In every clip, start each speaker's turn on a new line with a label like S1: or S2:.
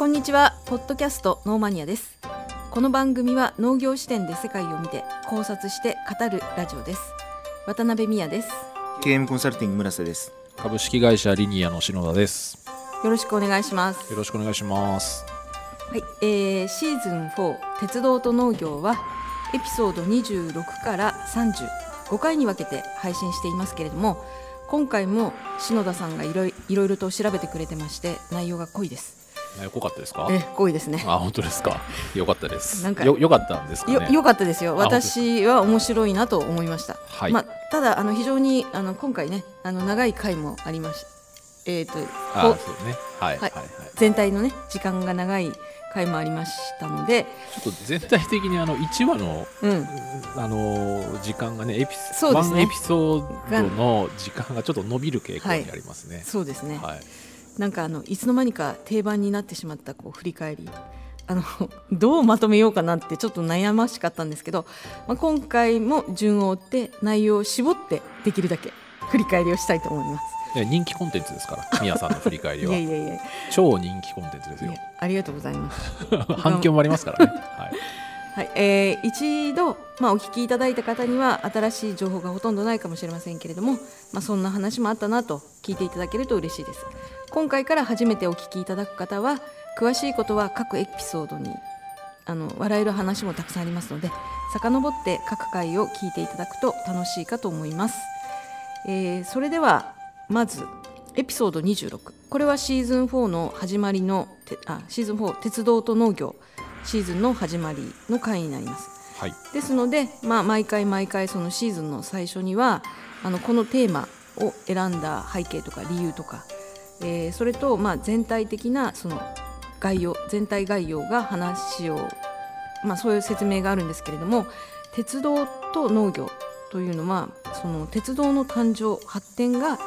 S1: こんにちは。ポッドキャストノーマニアです。この番組は農業視点で世界を見て考察して語るラジオです。渡辺美也です。
S2: KM コンサルティング村瀬です。
S3: 株式会社リニアの篠田です。
S1: よろしくお願いします。
S3: よろしくお願いします。
S1: はい、えー、シーズン4鉄道と農業はエピソード26から35回に分けて配信していますけれども今回も篠田さんがいろいろいろと調べてくれてまして内容が濃いです
S3: 濃かったですか？
S1: え濃いですね。
S3: あ本当ですか？よかったです。
S1: なんか
S3: よよかったんですかね？
S1: よよかったですよ。私は面白いなと思いました、
S3: はい。
S1: まあ、ただあの非常にあの今回ねあの長い回もありましたえー、とこ
S3: あそうね。はい
S1: は
S3: はいいはい、
S1: 全体のね時間が長い回もありましたので、
S3: ちょっと全体的にあの1話の
S1: うん、
S3: あのー時間がねエピ
S1: そうですね。
S3: エピソードの時間がちょっと伸びる傾向にありますね。
S1: そうですね、
S3: はい、
S1: なんかあのいつの間にか定番になってしまったこう振り返り。あの どうまとめようかなってちょっと悩ましかったんですけど、まあ、今回も順を追って内容を絞ってできるだけ振り返りをしたいと思います。
S3: で人気コンテンツですから宮さんの振り返り
S1: い
S3: は
S1: やいやいや。い
S3: 超人気コンテンツですよ。
S1: やありがとうございます。
S3: 反響もありますからね、はい、
S1: はい、えー一度、まあ、お聞きいただいた方には新しい情報がほとんどないかもしれませんけれども、まあ、そんな話もあったなと聞いていただけると嬉しいです。今回から初めてお聞きいただく方は詳しいことは各エピソードにあの笑える話もたくさんありますので遡って各回を聞いていただくと楽しいかと思います、えーそれではまずエピソード26これはシーズン4の始まりのあシーズン4鉄道と農業。シーズンの始まりの回になります。
S3: はい、
S1: ですので、まあ、毎回毎回そのシーズンの最初にはあのこのテーマを選んだ背景とか理由とか、えーそれとまあ全体的なその概要全体概要が話を、まあ、そういう説明があるんですけれども鉄道と農業というのはその鉄道の誕生発展が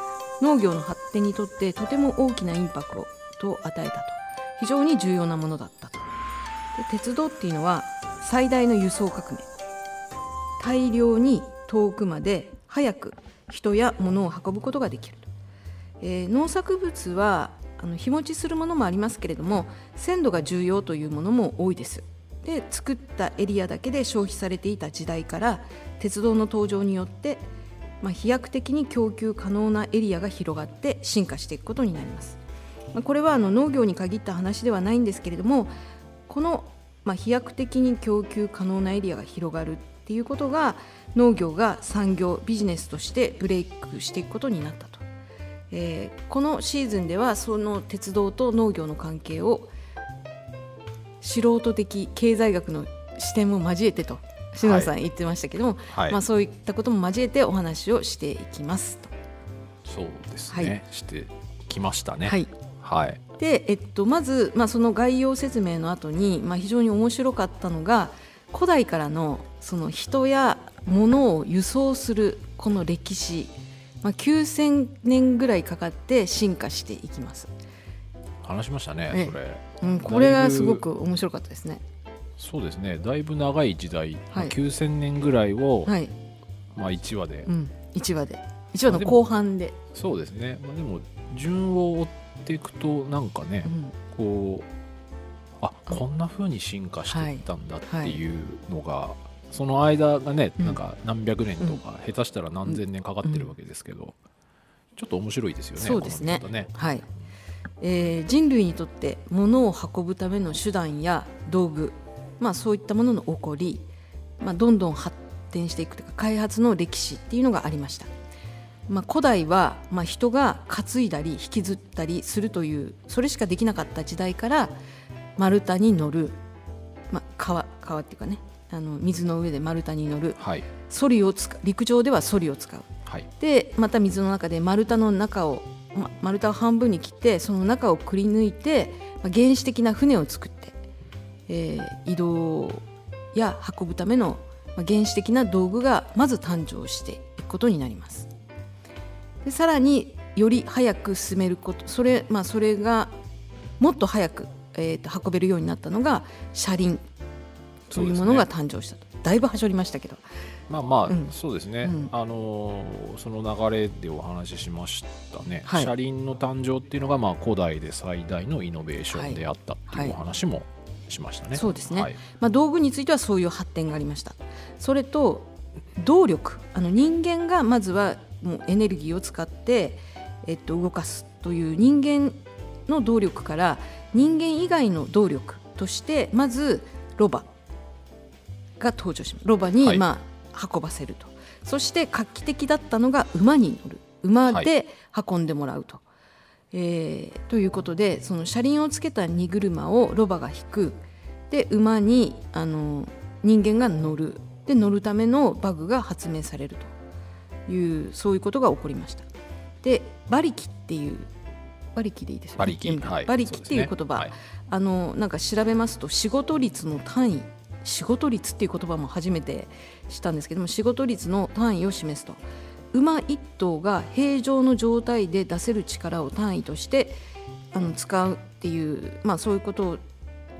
S1: 農業の発展にとってとても大きなインパクトを与えたと。非常に重要なものだったと。で鉄道っていうのは最大の輸送革命。大量に遠くまで早く人や物を運ぶことができる。と、えー農作物はあの日持ちするものもありますけれども鮮度が重要というものも多いです。で作ったエリアだけで消費されていた時代から鉄道の登場によって、まあ、飛躍的に供給可能なエリアが広がって進化していくことになります。まこれはあの農業に限った話ではないんですけれどもこの、まあ、飛躍的に供給可能なエリアが広がるっていうことが農業が産業ビジネスとしてブレイクしていくことになったと、えーこのシーズンではその鉄道と農業の関係を素人的経済学の視点も交えてと篠田さん言ってましたけども、
S3: はい。
S1: まあ、そういったことも交えてお話をしていきますと。
S3: そうです
S1: はい。
S3: ね、してきましたね。
S1: はい。
S3: はい
S1: で、えっと、まず、まあ、その概要説明の後に、まあ、非常に面白かったのが古代からのその人や物を輸送するこの歴史、まあ、9000年ぐらいかかって進化していきます、
S3: 話しましたね
S1: ええ。
S3: それ。
S1: うん、これがすごく面白かったですね。
S3: そうですね。だいぶ長い時代、まあ
S1: はい。
S3: 9000年ぐらいを、
S1: はい、
S3: まあ、1話で、
S1: うん、1話で。1話の後半で、
S3: そうですね、まあ、でも順を追っていくとなんかね
S1: うん。
S3: こうあこんな風に進化していったんだっていうのが、その間がね、
S1: うん。
S3: なんか何百年とか、下手したら何千年かかってるわけですけど、ちょっと面白いですよね
S1: そうですね。
S3: ね。
S1: はい。えー人類にとって物を運ぶための手段や道具、まあ、そういったものの起こり、まあ、どんどん発展していくというか開発の歴史っていうのがありました、まあ、古代は、まあ、人が担いだり引きずったりするというそれしかできなかった時代から丸太に乗る、まあ、川川っていうかねあの水の上で丸太に乗る。
S3: はい。
S1: ソリを使う陸上ではソリを使う。
S3: はい。
S1: でまた水の中で丸太の中を、ま、丸太を半分に切ってその中をくり抜いて、ま原始的な船を作って、えー移動や運ぶための、ま原始的な道具がまず誕生していくことになりますでさらにより早く進めることそれ,、まあ、それがもっと早く、えーと運べるようになったのが車輪。というものが誕生したと、だいぶはしょりましたけど。
S3: まあまあ、
S1: うん。
S3: そうですね、
S1: うん。
S3: あのーその流れでお話ししましたね、
S1: はい。
S3: 車輪の誕生っていうのがまあ古代で最大のイノベーションであったっていうお話もしましたね。
S1: そうですね。
S3: はい。
S1: まあ、道具についてはそういう発展がありました。それと動力。あの人間がまずはもうエネルギーを使って、えっと、動かすという人間の動力から人間以外の動力としてまずロバが登場します。ロバに、
S3: はい。
S1: まあ、運ばせると。そして画期的だったのが馬に乗る。馬で運んでもらうと。えーということでその車輪をつけた荷車をロバが引く。で馬にあの人間が乗る。で乗るためのバグが発明されるというそういうことが起こりました。で馬力っていう馬力でいいですよね。
S3: 馬力はい。
S1: 馬力っていう言葉、
S3: ね。はい。
S1: あのなんか調べますと仕事率の単位仕事率っていう言葉も初めて知ったんですけども仕事率の単位を示すと。馬1頭が平常の状態で出せる力を単位としてあの使うっていう、まあ、そういうことを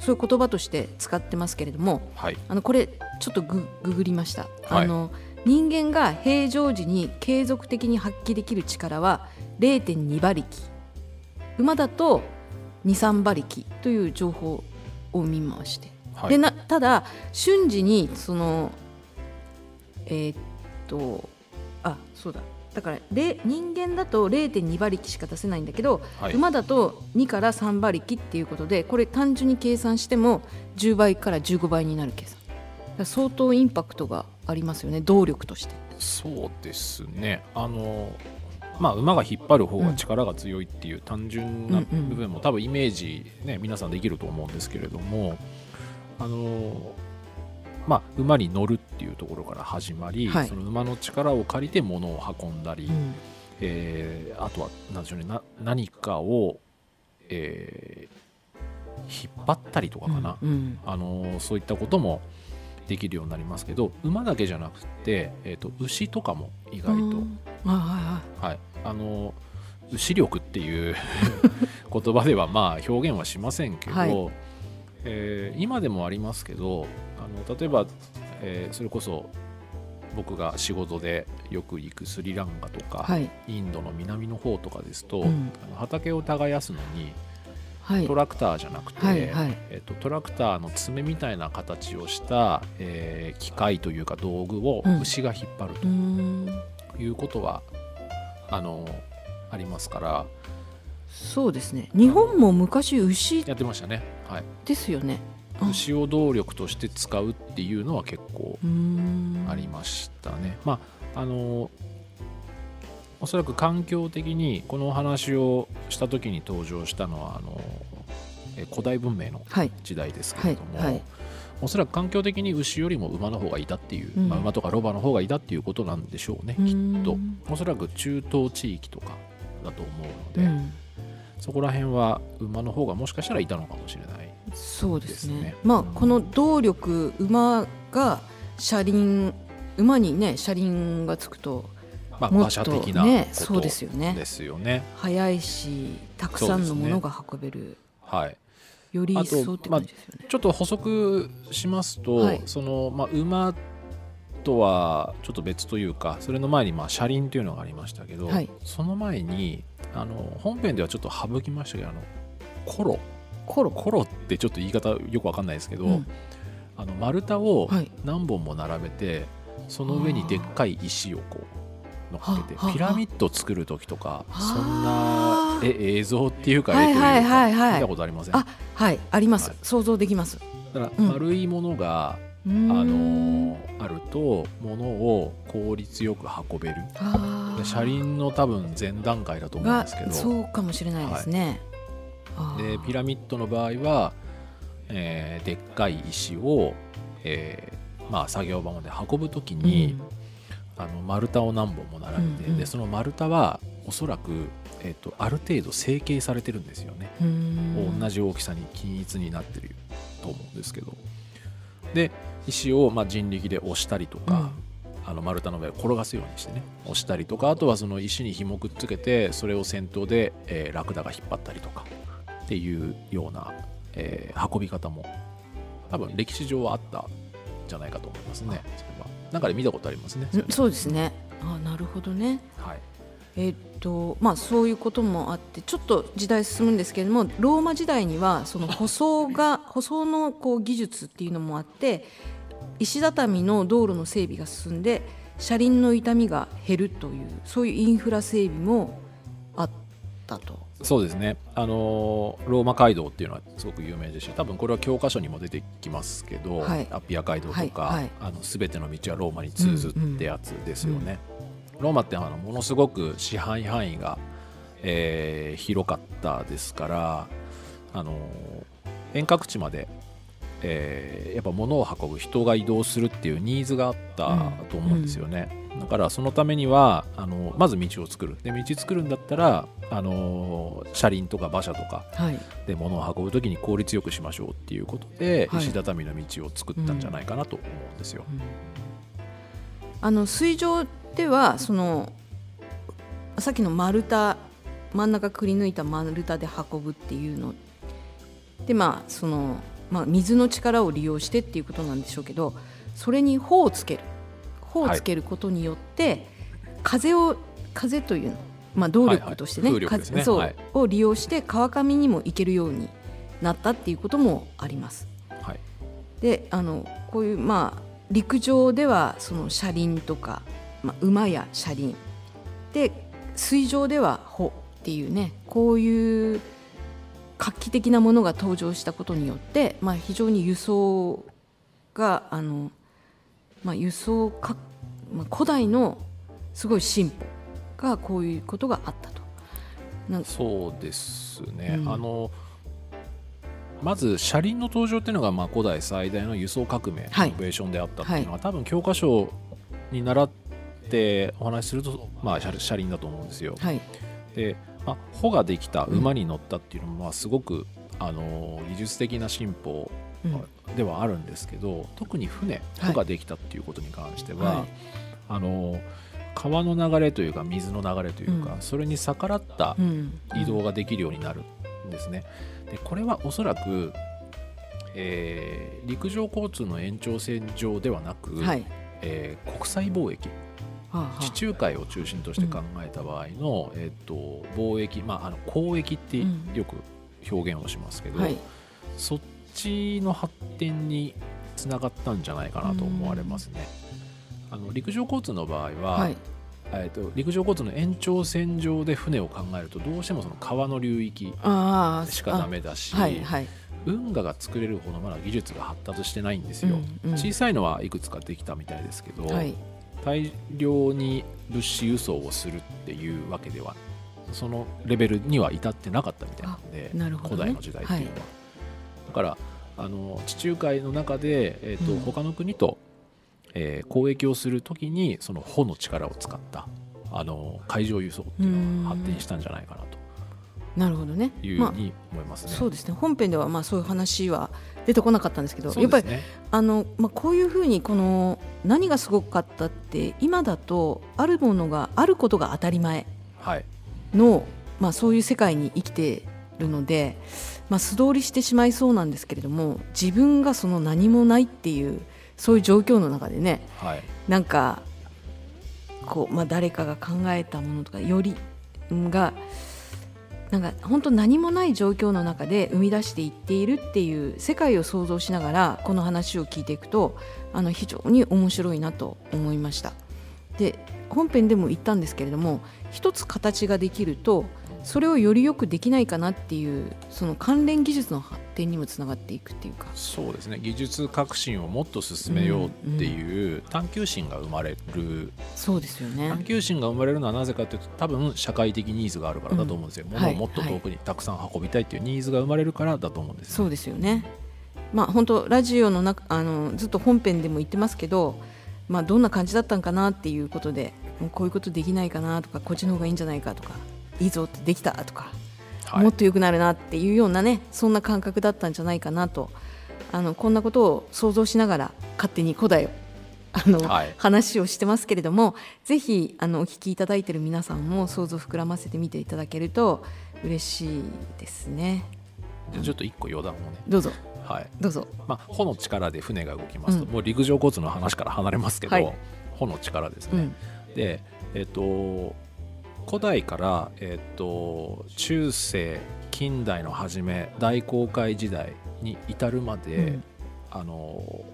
S1: そういう言葉として使ってますけれども
S3: はい。
S1: あのこれちょっとグググりました、
S3: はい。
S1: あの人間が平常時に継続的に発揮できる力は0.2馬力。馬だと23馬力という情報を見まして、
S3: はい。
S1: でなただ瞬時にそのえーっとあそうだ。だかられ人間だと0.2馬力しか出せないんだけど、
S3: はい。
S1: 馬だと2から3馬力っていうことでこれ単純に計算しても10倍から15倍になる計算。相当インパクトがありますよね動力として。
S3: そうですね。あのまあ馬が引っ張る方が力が強いっていう単純な
S1: うんうん。
S3: 部分も多分イメージね皆さんできると思うんですけれどもあのまあ馬に乗るっていうところから始まり、
S1: はい。
S3: その馬の力を借りて物を運んだり、
S1: うん。
S3: えーあとは何でしょうねな何かを、えー引っ張ったりとかかな、
S1: うん。
S3: あのそういったこともできるようになりますけど馬だけじゃなくて、えー、と牛とかも意外と、
S1: はいはい。
S3: はい、あの牛力っていう 言葉ではまあ表現はしませんけど、
S1: はい。
S3: えー今でもありますけどあの例えば、えーそれこそ僕が仕事でよく行くスリランカとか、
S1: はい。
S3: インドの南の方とかですと、
S1: うん。
S3: あの畑を耕すのに
S1: はい
S3: トラクターじゃなくて、えっとトラクターの爪みたいな形をした、えー機械というか道具を
S1: うん。
S3: 牛が引っ張る
S1: うーん。
S3: ということは、あのありますから。
S1: そうですね。日本も昔牛
S3: やってましたね、はい、
S1: ですよね。あ。
S3: 牛を動力として使うっていうのは結構ありましたね。まああのおそらく環境的にこのお話をした時に登場したのはあのえ古代文明の
S1: はい。
S3: 時代ですけれども、
S1: はい。はい。
S3: おそらく環境的に牛よりも馬の方がいたっていう、
S1: うん。
S3: まあ、馬とかロバの方がいたっていうことなんでしょうね、
S1: うー
S3: きっ
S1: ん
S3: と。おそらく中東地域とかだと思うので、
S1: うん。
S3: そこら辺は馬の方がもしかしたらいたのかもしれない
S1: そうですね。
S3: ですね。
S1: まあこの動力馬が車輪馬にね車輪がつくと
S3: まあ馬車的な
S1: ね
S3: こと
S1: そうですよね。
S3: ですよね。
S1: 速いしたくさんのものが運べる、
S3: はい。
S1: より一層って感じですよね、
S3: ちょっと補足しますと、
S1: はい。
S3: そのまあ、馬とはちょっと別というかそれの前にまあ車輪というのがありましたけど、
S1: はい。
S3: その前にあの本編ではちょっと省きましたけどあのコロ。
S1: コロ？
S3: コロってちょっと言い方よくわかんないですけど、
S1: うん。
S3: あの丸太を
S1: はい。
S3: 何本も並べてその上にでっかい石をこう乗っけてピラミッド作る時とか
S1: はあ。
S3: そんなえ映像っていうか絵という
S1: はいはいはい。はい
S3: か見たことありません？
S1: あはいあります、
S3: はい。
S1: 想像できます。
S3: だから
S1: うん
S3: 丸いものが、
S1: うーん。
S3: あのあると物を効率よく運べる。車輪の多分前段階だと思うん
S1: が
S3: ですけど。
S1: そうかもしれないですね、あー。
S3: でピラミッドの場合は、えーでっかい石を、えーまあ、作業場まで運ぶ時に、あの丸太を何本も並べて、
S1: うんうん。
S3: でその丸太はおそらく、えー、とある程度成形されてるんですよね、
S1: うんうん。
S3: 同じ大きさに均一になってると思うんですけど。で石をまあ人力で押したりとか、あの丸太の上を転がすようにしてね押したりとかあとはその石に紐くっつけてそれを先頭で、えーラクダが引っ張ったりとかっていうような、えー運び方も多分歴史上はあったんじゃないかと思いますね。それは中で見たことありますね。
S1: うんそうですねあなるほどね
S3: はい、
S1: えっとまあそういうこともあってちょっと時代進むんですけれどもローマ時代にはその舗装が 舗装のこう技術っていうのもあって石畳の道路の整備が進んで車輪の傷みが減るというそういうインフラ整備もあったと。
S3: そうですね、あのーローマ街道っていうのはすごく有名ですし多分これは教科書にも出てきますけど、
S1: はい。
S3: アッピア街道とか、
S1: はいはい。
S3: あの全ての道はローマに通ずってやつですよね。ローマってあのものすごく支配範囲が、えー広かったですから、あのー遠隔地まで、えーやっぱ物を運ぶ人が移動するっていうニーズがあったと思うんですよね、だからそのためにはあのまず道を作る。で道作るんだったらあの車輪とか馬車とか
S1: はい、
S3: で物を運ぶ時に効率よくしましょうっていうことで、
S1: はい。
S3: 石畳の道を作ったんじゃないかなと思うんですよ。
S1: あの水上ではそのさっきの丸太真ん中くり抜いた丸太で運ぶっていうのでまあその、まあ、水の力を利用してっていうことなんでしょうけどそれに帆をつける。帆をつけることによって、風を風というの、まあ、動力としてね,
S3: はいはいね。
S1: 風そう、
S3: はい。
S1: を利用して川上にも行けるようになったっていうこともあります。
S3: はい。
S1: であのこういうまあ陸上ではその車輪とか、まあ、馬や車輪。で水上では帆っていうねこういう画期的なものが登場したことによって、まあ、非常に輸送があの、まあ、輸送か、まあ、古代のすごい進歩がこういうことがあったと。
S3: そうですね、
S1: うん。
S3: あのまず車輪の登場っていうのがまあ古代最大の輸送革命、
S1: はい。
S3: イノベーションであったっていうのは、多分教科書に習ってお話しすると、まあ、車車輪だと思うんですよ。
S1: はい。
S3: で、まあ、帆ができた馬に乗ったっていうのもまあすごく、あの技術的な進歩
S1: うん。
S3: ではあるんですけど特に船
S1: はい。
S3: 帆ができたっていうことに関しては、
S1: はい。
S3: あの川の流れというか水の流れというか、
S1: うん。
S3: それに逆らった
S1: うん。
S3: 移動ができるようになるんですね。でこれはおそらく、えー陸上交通の延長線上ではなく、
S1: はい。
S3: えー国際貿易。地中海を中心として考えた場合の、えっと貿易、まあ、あの交易って
S1: うん。
S3: よく表現をしますけど、
S1: はい。
S3: そっちの発展につながったんじゃないかなと思われますね。あの陸上交通の場合は、
S1: はい。
S3: えっと陸上交通の延長線上で船を考えるとどうしてもその川の流域
S1: ああ
S3: しかダメだし、
S1: はいはい。
S3: 運河が作れるほどまだ技術が発達してないんですよ。
S1: うんうん。
S3: 小さいのはいくつかできたみたいですけど、
S1: はい。
S3: 大量に物資輸送をするっていうわけではそのレベルには至ってなかったみたいなので、
S1: あなるほどね。
S3: 古代の時代っていうのは、だからあの地中海の中で、えーと
S1: うん。
S3: 他の国と、えー交易をするときにその帆の力を使ったあの海上輸送っていうのが発展したんじゃないかなと。
S1: なるほどね。まあ
S3: いうふうに思いますね。
S1: そうですね。本編ではまあそういう話は出てこなかったんですけどやっぱりあの、まあ、こういうふうにこの何がすごかったって今だとあるものがあることが当たり前
S3: はい。
S1: の、まあ、そういう世界に生きてるので、まあ、素通りしてしまいそうなんですけれども自分がその何もないっていうそういう状況の中でね
S3: はい
S1: なんかこう、まあ、誰かが考えたものとかよりがなんか本当何もない状況の中で生み出していっているっていう世界を想像しながらこの話を聞いていくとあの非常に面白いなと思いました。で本編でも言ったんですけれども一つ形ができるとそれをよりよくできないかなっていうその関連技術の発展にもつながっていくっていうか。
S3: そうですね。技術革新をもっと進めようっていう探求心が生まれる。
S1: そうですよね。
S3: 探求心が生まれるのはなぜかというと多分社会的ニーズがあるからだと思うんですよ、
S1: うん
S3: 物をもっと遠くにたくさん運びたいっていうニーズが生まれるからだと思うんですよ、
S1: そうですよね。まあ本当ラジオの中あのずっと本編でも言ってますけど、まあどんな感じだったんかなっていうことで、こういうことできないかなとか、こっちの方がいいんじゃないかとか、いいぞってできたとか、
S3: はい。
S1: もっと良くなるなっていうようなね、そんな感覚だったんじゃないかなと、あのこんなことを想像しながら勝手に古代をあの、
S3: はい。
S1: 話をしてますけれども、ぜひあのお聞きいただいている皆さんも想像膨らませてみていただけると嬉しいですね。
S3: でちょっと一個余談をね。
S1: どうぞ。
S3: はい。
S1: どうぞ。
S3: まあ、穂の力で船が動きますと、
S1: うん。
S3: もう陸上交通の話から離れますけど、
S1: はい。
S3: 穂の力ですね。
S1: うん。
S3: で、えっと古代から、えっと中世近代の初め大航海時代に至るまで、
S1: うん。
S3: あの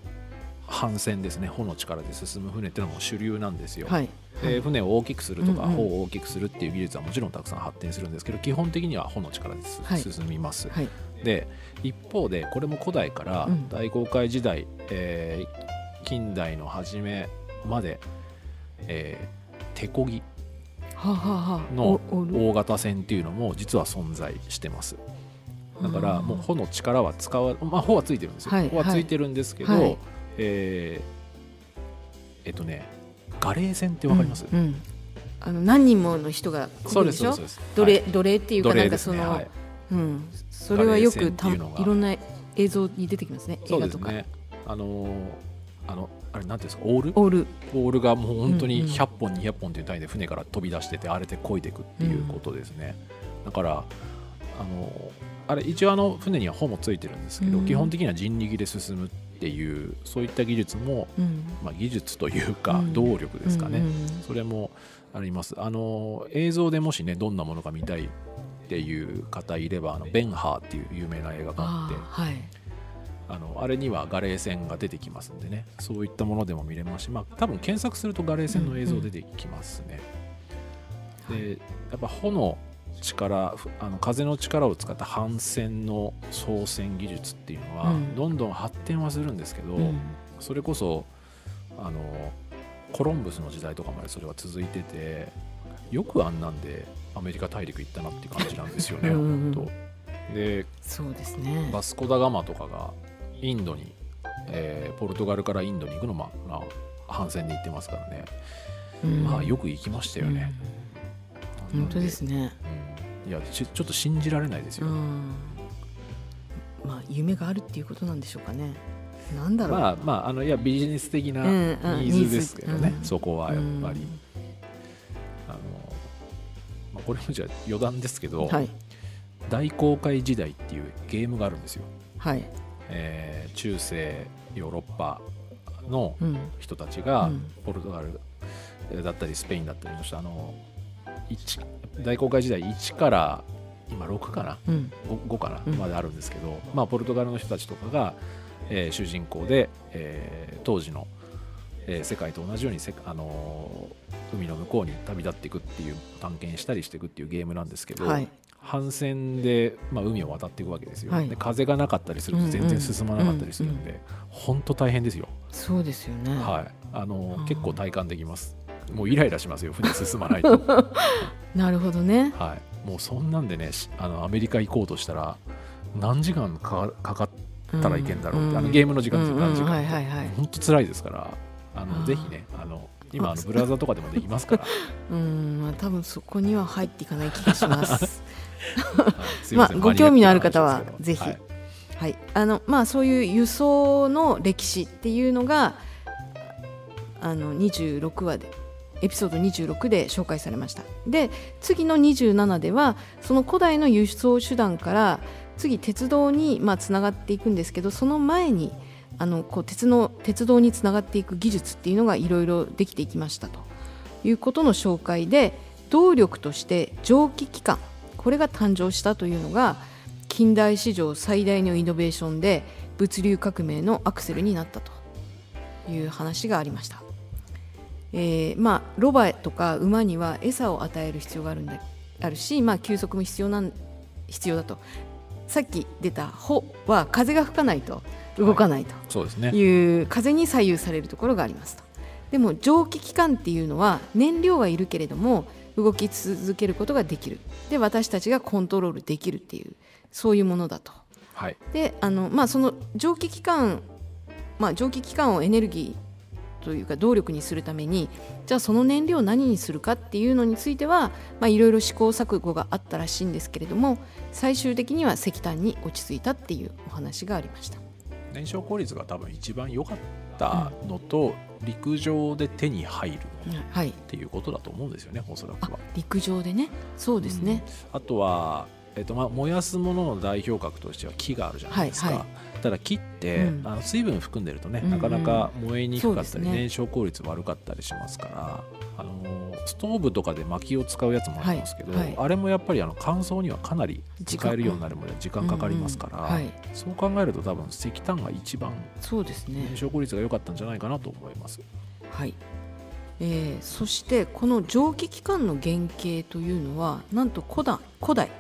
S3: 帆船ですね帆の力で進む船っていうのも主流なんですよ。
S1: はい。
S3: で船を大きくするとか、
S1: うんうん。
S3: 帆を大きくするっていう技術はもちろんたくさん発展するんですけど基本的には帆の力です、
S1: はい
S3: 進みます。
S1: はい。
S3: で一方でこれも古代から
S1: うん
S3: 大航海時代、えー近代の初めまで、えー手漕ぎの大型船っていうのも実は存在してます。だから
S1: うん
S3: もう帆の力は使わまあ帆はついてるんですよ、
S1: はい
S3: 帆はついてるんですけど、
S1: はい。
S3: えーえっとねガレー船ってわかります、
S1: うんうん。あの何人もの人が来
S3: そうで
S1: るですしょ奴隷、
S3: はい。
S1: 奴隷っていうかなんかその、
S3: はい。
S1: うん、それはよくた
S3: い
S1: ろんな映像に出てきますね
S3: そ
S1: 映画とか、
S3: ねあのーあのあれなんていうんですか？オール？
S1: オール。
S3: ボールがもう本当に
S1: うんうん。
S3: 100本、200本という単位で船から飛び出しててあれで漕いでいくっていうことですね、だからあのあれ一応あの船には帆もついてるんですけど、
S1: うん。
S3: 基本的には人力で進むっていうそういった技術も、
S1: うん。
S3: まあ、技術というか
S1: うん。
S3: 動力ですかね、
S1: うんうん
S3: それもあります。あの映像でもしねどんなものが見たいっていう方いればあのベンハーっていう有名な映画があって
S1: はい
S3: あのあれにはガレー船が出てきますんでね。そういったものでも見れますし、まあ、多分検索するとガレー船の映像出てきますね、でやっぱ帆の力ふあの風の力を使った帆船の操船技術っていうのは、
S1: うん。
S3: どんどん発展はするんですけど、
S1: うん。
S3: それこそあのコロンブスの時代とかまでそれは続いててよくあんなんでアメリカ大陸行ったなっていう感じなんですよね
S1: うんうんうん。
S3: 本当。で
S1: そうですね。
S3: バスコ・ダ・ガマとかがインドに、えーポルトガルからインドに行くのも、まあ、帆船で行ってますからね、
S1: うん。
S3: まあよく行きましたよね、
S1: うん。本当ですね。
S3: うん。いやちちょっと信じられないですよ、
S1: うん。まあ夢があるっていうことなんでしょうかね。なんだろう、
S3: まあまああのいやビジネス的なニーズですけどね、
S1: うん。
S3: そこはやっぱり、
S1: うん。
S3: あの、まあ、これもじゃあ余談ですけど、
S1: はい。
S3: 大航海時代っていうゲームがあるんですよ、
S1: はい
S3: えー中世ヨーロッパの
S1: うん。
S3: 人たちが
S1: うん。
S3: ポルトガルだったりスペインだったりの人あの1大航海時代1から今6かな？
S1: うん、
S3: 5, かな、
S1: うん。
S3: まであるんですけど、まあ、ポルトガルの人たちとかが、えー主人公で、えー当時の、えー世界と同じようにせ、あのー海の向こうに旅立っていくっていう探検したりしていくっていうゲームなんですけど、
S1: はい
S3: 帆船で、まあ、海を渡っていくわけですよ、
S1: はい。
S3: で風がなかったりすると全然進まなかったりするんで、本当大変ですよ、
S1: そうですよね、
S3: はい。あの結構体感できます。もうイライラしますよ船進まないと、
S1: なるほどね。
S3: はい、もうそんなんでねしあのアメリカ行こうとしたら何時間かかかったらいけんだろうって、あのゲームの時間ですよ、何時間
S1: はいはいはい。
S3: 本当辛いですからあのぜひねあの今あの ブラウザとかでもできますから、
S1: うんまあ多分そこには入っていかない気がします まあご興味のある方はぜひ
S3: ですけど。
S1: はい。あのまあそういう輸送の歴史っていうのがあの26話でエピソード26で紹介されました。で次の27ではその古代の輸送手段から次鉄道にまあつながっていくんですけどその前にあのこう鉄の鉄道につながっていく技術っていうのがいろいろできていきましたということの紹介で動力として蒸気機関これが誕生したというのが近代史上最大のイノベーションで物流革命のアクセルになったという話がありました、えーまあ、ロバとか馬には餌を与える必要があるんだあるし、まあ、休息も必要なん必要だと。さっき出た「帆」は風が吹かないと動かないと、
S3: そうですね。
S1: いう風に左右されるところがありますと。でも蒸気機関っていうのは燃料はいるけれども動き続けることができる。で私たちがコントロールできるっていうそういうものだと。
S3: はい。
S1: であの、まあ、その蒸気機関、まあ、蒸気機関をエネルギーというか動力にするためにじゃあその燃料を何にするかっていうのについてはまあいろいろ試行錯誤があったらしいんですけれども最終的には石炭に落ち着いたっていうお話がありました。
S3: 燃焼効率が多分一番良かったのと、陸上で手に入る
S1: はい、
S3: ていうことだと思うんですよねおそらく
S1: あ
S3: は
S1: 陸上でね。そうですね、
S3: あとは、えっとまあ、燃やすものの代表格としては木があるじゃないですか、
S1: はいは
S3: ただ木って、
S1: うん。
S3: あの水分含んでるとね、
S1: うんうん。
S3: なかなか燃えにくかったり、
S1: ね
S3: 燃焼効率悪かったりしますからあのストーブとかで薪を使うやつもありますけど、
S1: はい。はい。
S3: あれもやっぱりあの乾燥にはかなり使えるようになるまで時間かかりますから、
S1: うんうんはい。
S3: そう考えると多分石炭が一番
S1: そうですね。
S3: 燃焼効率が良かったんじゃないかなと思います。
S1: はい、えーそしてこの蒸気機関の原型というのはなんと古代古代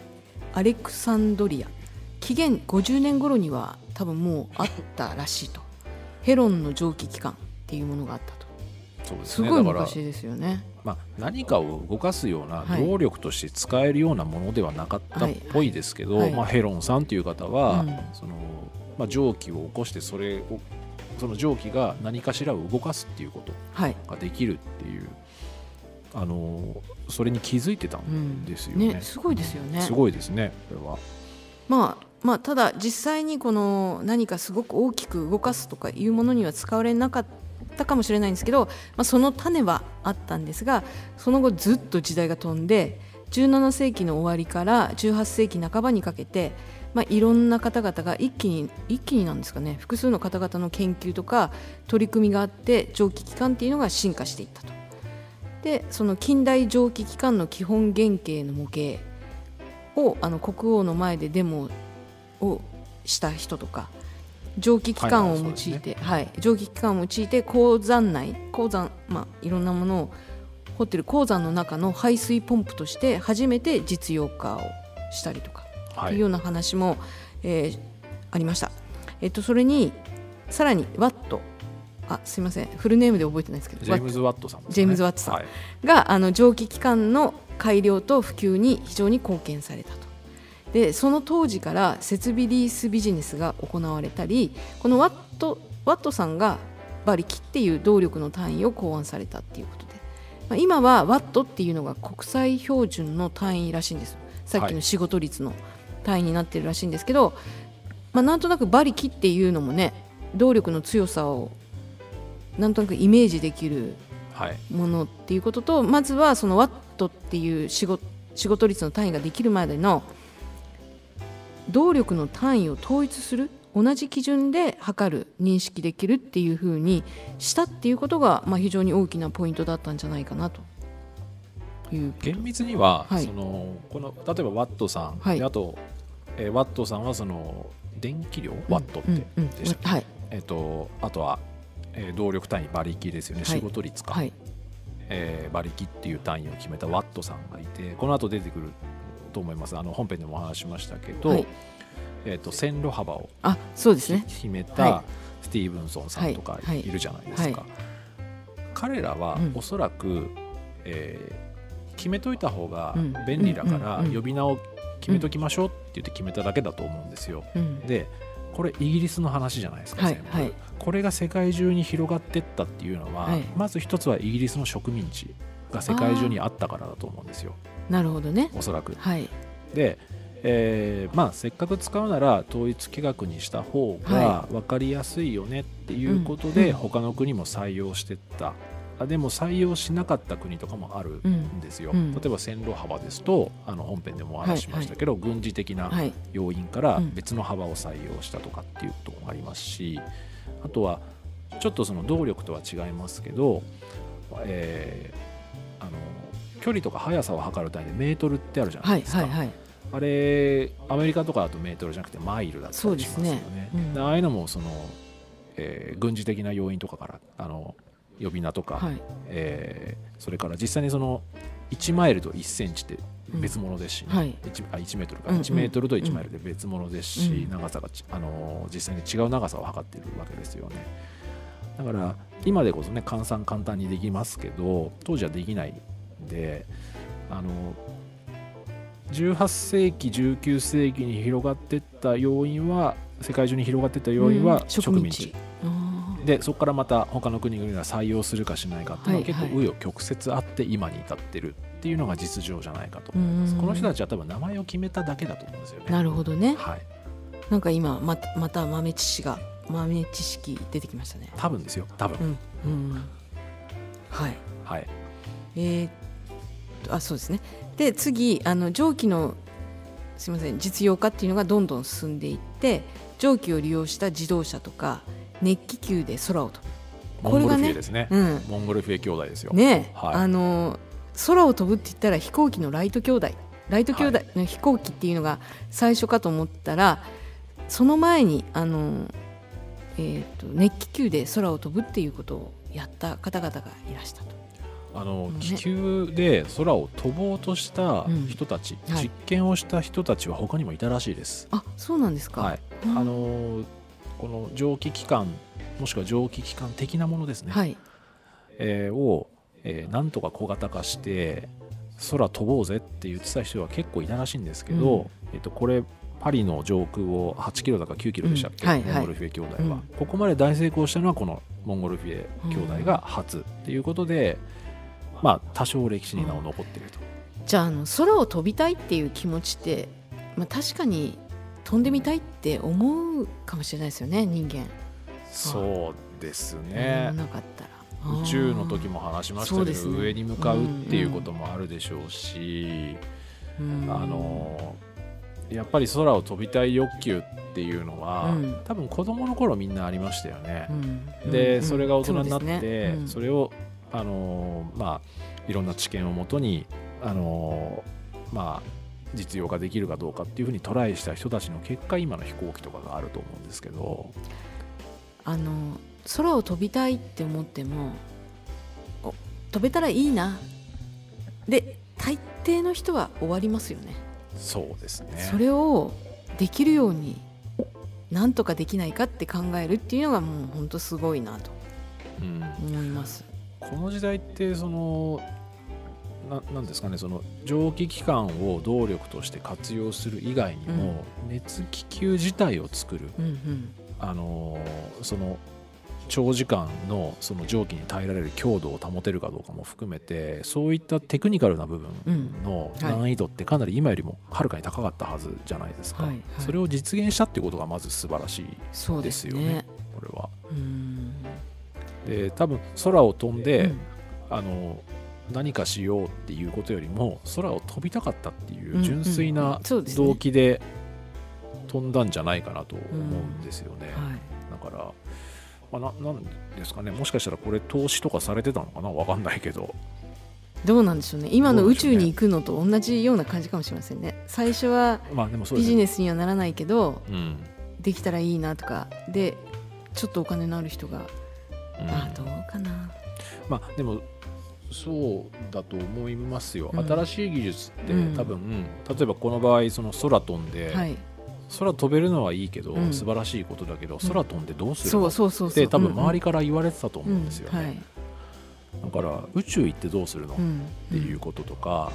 S1: アレクサンドリア紀元50年頃には多分もうあったらしいと。ヘロンの蒸気機関っていうものがあったと。
S3: そうです
S1: すごい昔ですよね。
S3: まあ、何かを動かすような
S1: はい。
S3: 動力として使えるようなものではなかったっぽいですけど、
S1: はい。
S3: まあ、ヘロンさんという方は、
S1: うん。
S3: そのまあ、蒸気を起こしてそれをその蒸気が何かしらを動かすっていうこと
S1: はい、
S3: ができるっていうあのそれに気づいてたんですよね。
S1: ねすごいですよね。
S3: すごいですねこれは。
S1: まあまあ、ただ実際にこの何かすごく大きく動かすとかいうものには使われなかったかもしれないんですけど、まあ、その種はあったんですがその後ずっと時代が飛んで17世紀の終わりから18世紀半ばにかけて、まあ、いろんな方々が一気に一気になんですかね複数の方々の研究とか取り組みがあって蒸気機関っていうのが進化していったと。でその近代蒸気機関の基本原型の模型をあの国王の前でデモをした人とか蒸気機関を用いて、はい蒸気機関を用いて鉱山内鉱山まあいろんなものを掘ってる鉱山の中の排水ポンプとして初めて実用化をしたりとか
S3: はい。
S1: いうような話も、えーありました。えっとそれにさらにワットあすいませんフルネームで覚えてないですけど
S3: ジェームズ・ワットさんね、
S1: ジェームズワットさん
S3: はい。
S1: があの蒸気機関の改良と普及に非常に貢献されたと。でその当時から設備リースビジネスが行われたりこのワットワットさんが馬力っていう動力の単位を考案されたっていうことで、まあ、今はワットっていうのが国際標準の単位らしいんです。さっきの仕事率の単位になってるらしいんですけど、まあ、なんとなく馬力っていうのもね動力の強さをなんとなくイメージできる
S3: はい。
S1: ものっていうこととまずはそのワットっていう仕事仕事率の単位ができるまでの動力の単位を統一する同じ基準で測る認識できるっていうふうにしたっていうことが、まあ、非常に大きなポイントだったんじゃないかなという。
S3: 厳密には、
S1: はい。
S3: そのこの例えばワットさん、
S1: はい。
S3: であと、えーワットさんはその電気量、ワットって
S1: うん。うん。
S3: でしたっけ？
S1: はい。
S3: えっとあとは、えー動力単位馬力ですよね、
S1: はい。
S3: 仕事率か、
S1: はい。
S3: えー馬力っていう単位を決めたワットさんがいてこの後出てくると思います。あの本編でもお話ししましたけど、
S1: はい。
S3: えー、と線路幅を
S1: あそうですね。
S3: 決めた
S1: は
S3: スティーブンソンさんとか
S1: はい。
S3: るじゃないですか、
S1: は
S3: 彼らは
S1: うん。
S3: おそらく、えー決めといた方が
S1: うん。
S3: 便利だから
S1: うん。うん。うん。
S3: 呼び名を決めときましょうって言って決めただけだと思うんですよ。
S1: うん。
S3: でこれイギリスの話じゃないですか、
S1: はい。
S3: 全部。
S1: はい。
S3: これが世界中に広がってったっていうのは、
S1: はい。
S3: まず一つはイギリスの植民地が世界中にあったからだと思うんですよ
S1: なるほどね。
S3: おそらく。
S1: はい。
S3: で、えーまあ、せっかく使うなら統一規格にした方が
S1: は
S3: 分かりやすいよねっていうことで、
S1: うん。
S3: 他の国も採用してった。あでも採用しなかった国とかもある
S1: うん。
S3: んですよ、
S1: うん。
S3: 例えば線路幅ですとあの本編でもお話ししましたけど、軍事的な
S1: はい。
S3: 要因から
S1: うん。
S3: 別の幅を採用したとかっていうこともありますしあとはちょっとその動力とは違いますけど、えーあの距離とか速さを測る単位でメートルってあるじゃない
S1: はい
S3: ですか、
S1: はいはい
S3: あれアメリカとかだとメートルじゃなくてマイルだったりしますよね。
S1: そうですね。うん。
S3: でああいうのもその、えー軍事的な要因とかからあの呼び名とか、
S1: はい。
S3: えーそれから実際にその1マイルと1センチって別物ですしね、
S1: はい。
S3: 1, あ1メートルか、
S1: うんうん。
S3: 1メートルと1マイルで別物ですし、
S1: うん。
S3: 長さがちあのー実際に違う長さを測っているわけですよね。だから今でこそね換算簡単にできますけど当時はできないんであの18世紀19世紀に広がっていった要因は世界中に広がっていった要因は
S1: うん
S3: 植民地、
S1: あー。
S3: でそこからまた他の国々が採用するかしないかっていうのは
S1: はい
S3: 結構
S1: はい
S3: 紆余曲折あって今に至ってるっていうのが実情じゃないかと
S1: う
S3: 思います。
S1: ん
S3: この人たちは多分名前を決めただけだと思うんですよね。
S1: なるほどね。
S3: はい。
S1: なんか今ままた豆知識が豆知識出てきましたね。
S3: 多分ですよ多分、
S1: うんうん。はい。
S3: はい。
S1: えーあそうですね。で次あの蒸気のすみません実用化っていうのがどんどん進んでいって蒸気を利用した自動車とか熱気球で空を飛ぶ。
S3: モンゴルフィエ
S1: これがね
S3: ですね。
S1: うん。
S3: モンゴルフィエ兄弟ですよ。
S1: ね、
S3: はい。
S1: あの空を飛ぶって言ったら飛行機のライト兄弟。ライト兄弟の飛行機っていうのが最初かと思ったら、その前にあの、えー、と熱気球で空を飛ぶっていうことをやった方々がいらしたと。
S3: あの
S1: ね。
S3: 気球で空を飛ぼうとした人たち、
S1: うんはい。
S3: 実験をした人たちは他にもいたらしいです。
S1: あそうなんですか、
S3: はい、
S1: うん。
S3: あのこの蒸気機関もしくは蒸気機関的なものですね、
S1: はい。
S3: えーを、えーなんとか小型化して空飛ぼうぜって言ってた人は結構いたらしいんですけど、
S1: うん。
S3: えっとこれパリの上空を8キロだか9キロでしたっけ、
S1: うんはいはい。
S3: モンゴルフィエ兄弟は、
S1: うん。
S3: ここまで大成功したのはこのモンゴルフィエ兄弟が初っていうことで、まあ多少歴史に名を残っていると、
S1: じゃああの空を飛びたいっていう気持ちって、まあ、確かに飛んでみたいって思うかもしれないですよね人間。
S3: そうです
S1: 何
S3: ね
S1: もなかったら。
S3: 宇宙の時も話しましたけど、
S1: ね。
S3: 上に向かうっていうこともあるでしょうし、
S1: うん。
S3: あのやっぱり空を飛びたい欲求っていうのは、
S1: うん。
S3: 多分子供の頃みんなありましたよね。
S1: うん。
S3: で、
S1: うん
S3: それが大人になってそ,、れをあのまあいろんな知見をもとにあのまあ実用化できるかどうかっていうふうにトライした人たちの結果今の飛行機とかがあると思うんですけど。
S1: あの空を飛びたいって思ってもお飛べたらいいな。で大抵の人は終わりますよね。
S3: そうですね。
S1: それをできるようになんとかできないかって考えるっていうのがもう本当すごいなと
S3: うん。
S1: 思います。
S3: この時代ってそのななんですかねその蒸気機関を動力として活用する以外にも、熱気球自体を作る
S1: うんうん。
S3: あのーその長時間のその蒸気に耐えられる強度を保てるかどうかも含めてそういったテクニカルな部分の難易度ってかなり今よりもはるかに高かったはずじゃないですか、
S1: はいはい。
S3: それを実現したっていうことがまず素晴らしいで
S1: です
S3: よねこれは。
S1: うん
S3: で多分空を飛んで、
S1: うん。
S3: あの何かしようっていうことよりも空を飛びたかったってい
S1: う
S3: 純粋な動機で飛んだんじゃないかなと思うんですよね。
S1: はい。
S3: だから、まあ、ななんですかね。もしかしたらこれ投資とかされてたのかな？わかんないけど。
S1: どうなんでしょうね。今の宇宙に行くのと同じような感じかもしれませんね。最初はビジネスにはならないけど
S3: うん。
S1: できたらいいなとか。でちょっとお金のある人が、
S3: うん。
S1: あどうかな。
S3: まあでもそうだと思いますよ、
S1: うん。
S3: 新しい技術って
S1: うん。
S3: 多分、例えばこの場合その空飛んで、
S1: はい。
S3: 空飛べるのはいいけど、
S1: うん。
S3: 素晴らしいことだけど空飛んでどうするの
S1: そうそうそう
S3: って多分周り
S1: か
S3: から言われてたと思うんですよね、
S1: はい。
S3: だから宇宙行ってどうするの、っ
S1: うん。
S3: ていうこととか、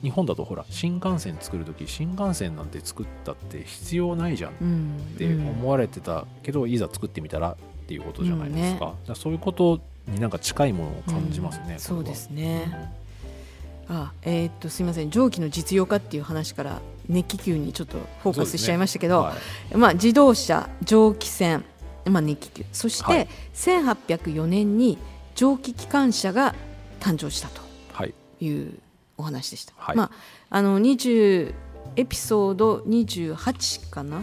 S3: 日本だとほら新幹線作る時新幹線なんて作ったって必要ないじゃんっ
S1: うん。
S3: て思われてたけど、いざ作ってみたらっていうことじゃないですか,、
S1: うんね。
S3: そういうことになんか近いものを感じますね、
S1: うんそうですね、あえーっとすみません。蒸気の実用化っていう話から熱気球にちょっとフォーカスしちゃいましたけど、
S3: はい。
S1: まあ、自動車蒸気船、まあ、熱気球。そして、
S3: はい。
S1: 1804年に蒸気機関車が誕生したと
S3: はい。
S1: いうお話でした、
S3: はい。
S1: まああの20エピソード28かな？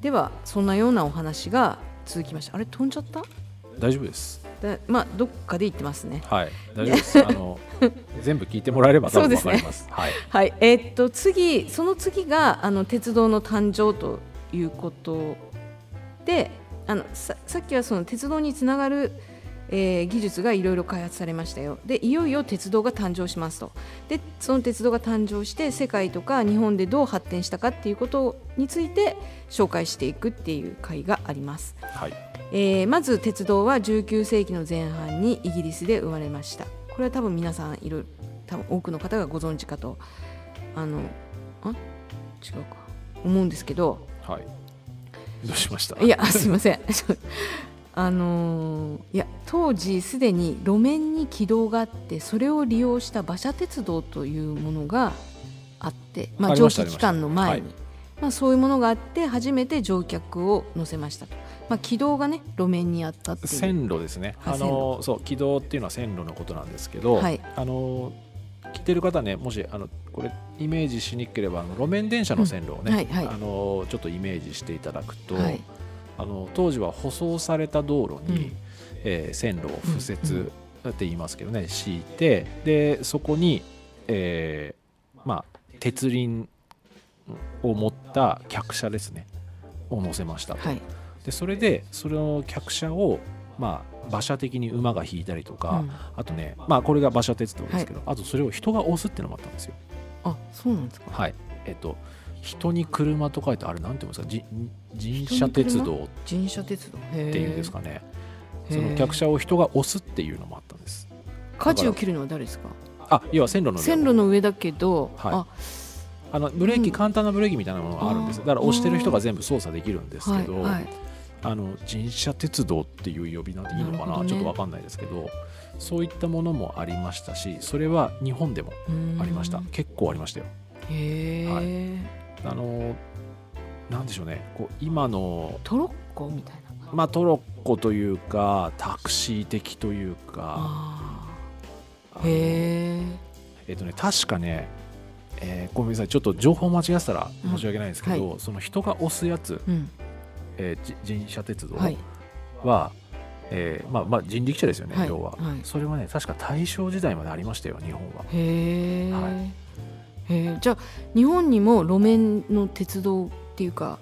S1: ではそんなようなお話が続きましたあれ飛んじゃった？
S3: 大丈夫です。
S1: だまあどっかで言ってますね。
S3: はい。大丈夫です。あの全部聞いてもらえれば多分わかります。はい。
S1: はい。えーっと次その次があの鉄道の誕生ということであのささっきはその鉄道につながる、えー技術がいろいろ開発されましたよ。でいよいよ鉄道が誕生しますと。でその鉄道が誕生して世界とか日本でどう発展したかっていうことについて紹介していくっていう回があります。
S3: はい。
S1: えーまず鉄道は19世紀の前半にイギリスで生まれました。これは多分皆さんい多分多くの方がご存知かとあのあ？違うか。思うんですけど。
S3: はい。どうしました？
S1: いやすいませんあのーいや当時すでに路面に軌道があってそれを利用した馬車鉄道というものがあって、まあ、蒸気機関の前に、
S3: ま
S1: まあ、そういうものがあって初めて乗客を乗せましたと、まあ、軌道がね路面にあったっていう。
S3: 線路ですね。
S1: あ
S3: あのそう軌道っていうのは線路のことなんですけど、
S1: はい。
S3: あの北ってる方ねもしあのこれイメージしにくければあの路面電車の線路をね、
S1: うん。はいはい。
S3: あのちょっとイメージしていただくと、
S1: はい
S3: あの当時は舗装された道路に、
S1: うん。
S3: えー線路を敷
S1: うんう
S3: 設
S1: ん。
S3: って言いますけどね、敷いてでそこに、えーまあ、鉄輪を持った客車ですねを乗せましたと、
S1: はい。
S3: でそれでその客車を、まあ、馬車的に馬が引いたりとか、
S1: うん。
S3: あとね、まあ、これが馬車鉄道ですけど、あとそれを人が押すっていうのもあったんですよ。
S1: あそうなんですか？
S3: はい。えっと人に車と書いてあれなんていうんですか？じ人車鉄道。っ
S1: 人車鉄道。って
S3: ていうんですかねその客車を人が押すっていうのもあったんです。
S1: 舵を切るのは誰ですか？
S3: あ要は線路の上。
S1: 線路の上だけど、
S3: はい。
S1: あ。
S3: あのブレーキ、
S1: うん。
S3: 簡単なブレーキみたいなものがあるんです。だから押してる人が全部操作できるんですけど、
S1: はいはい。
S3: あの人車鉄道っていう呼び名でいいのかな？
S1: ね。
S3: ちょっとわかんないですけどそういったものもありましたしそれは日本でもありました。
S1: うん。
S3: 結構ありましたよ。
S1: へえ、
S3: あのなんでしょうね。こう今の
S1: トロッコみたいな。
S3: まあトロッコというかタクシー的というか。
S1: へえ
S3: えっとね確かねえーごめんなさい。ちょっと情報間違ってたら申し訳ないですけど、
S1: う
S3: その人が押すやつ、
S1: うん。
S3: えーじ人車鉄道
S1: はい。
S3: は、えーまあ、まあ人力車ですよね、
S1: はい。
S3: 要は、
S1: はい。
S3: それはね確か大正時代までありましたよ日本は。
S1: へえ、
S3: は
S1: へえじゃあ日本にも路面の鉄道っていうか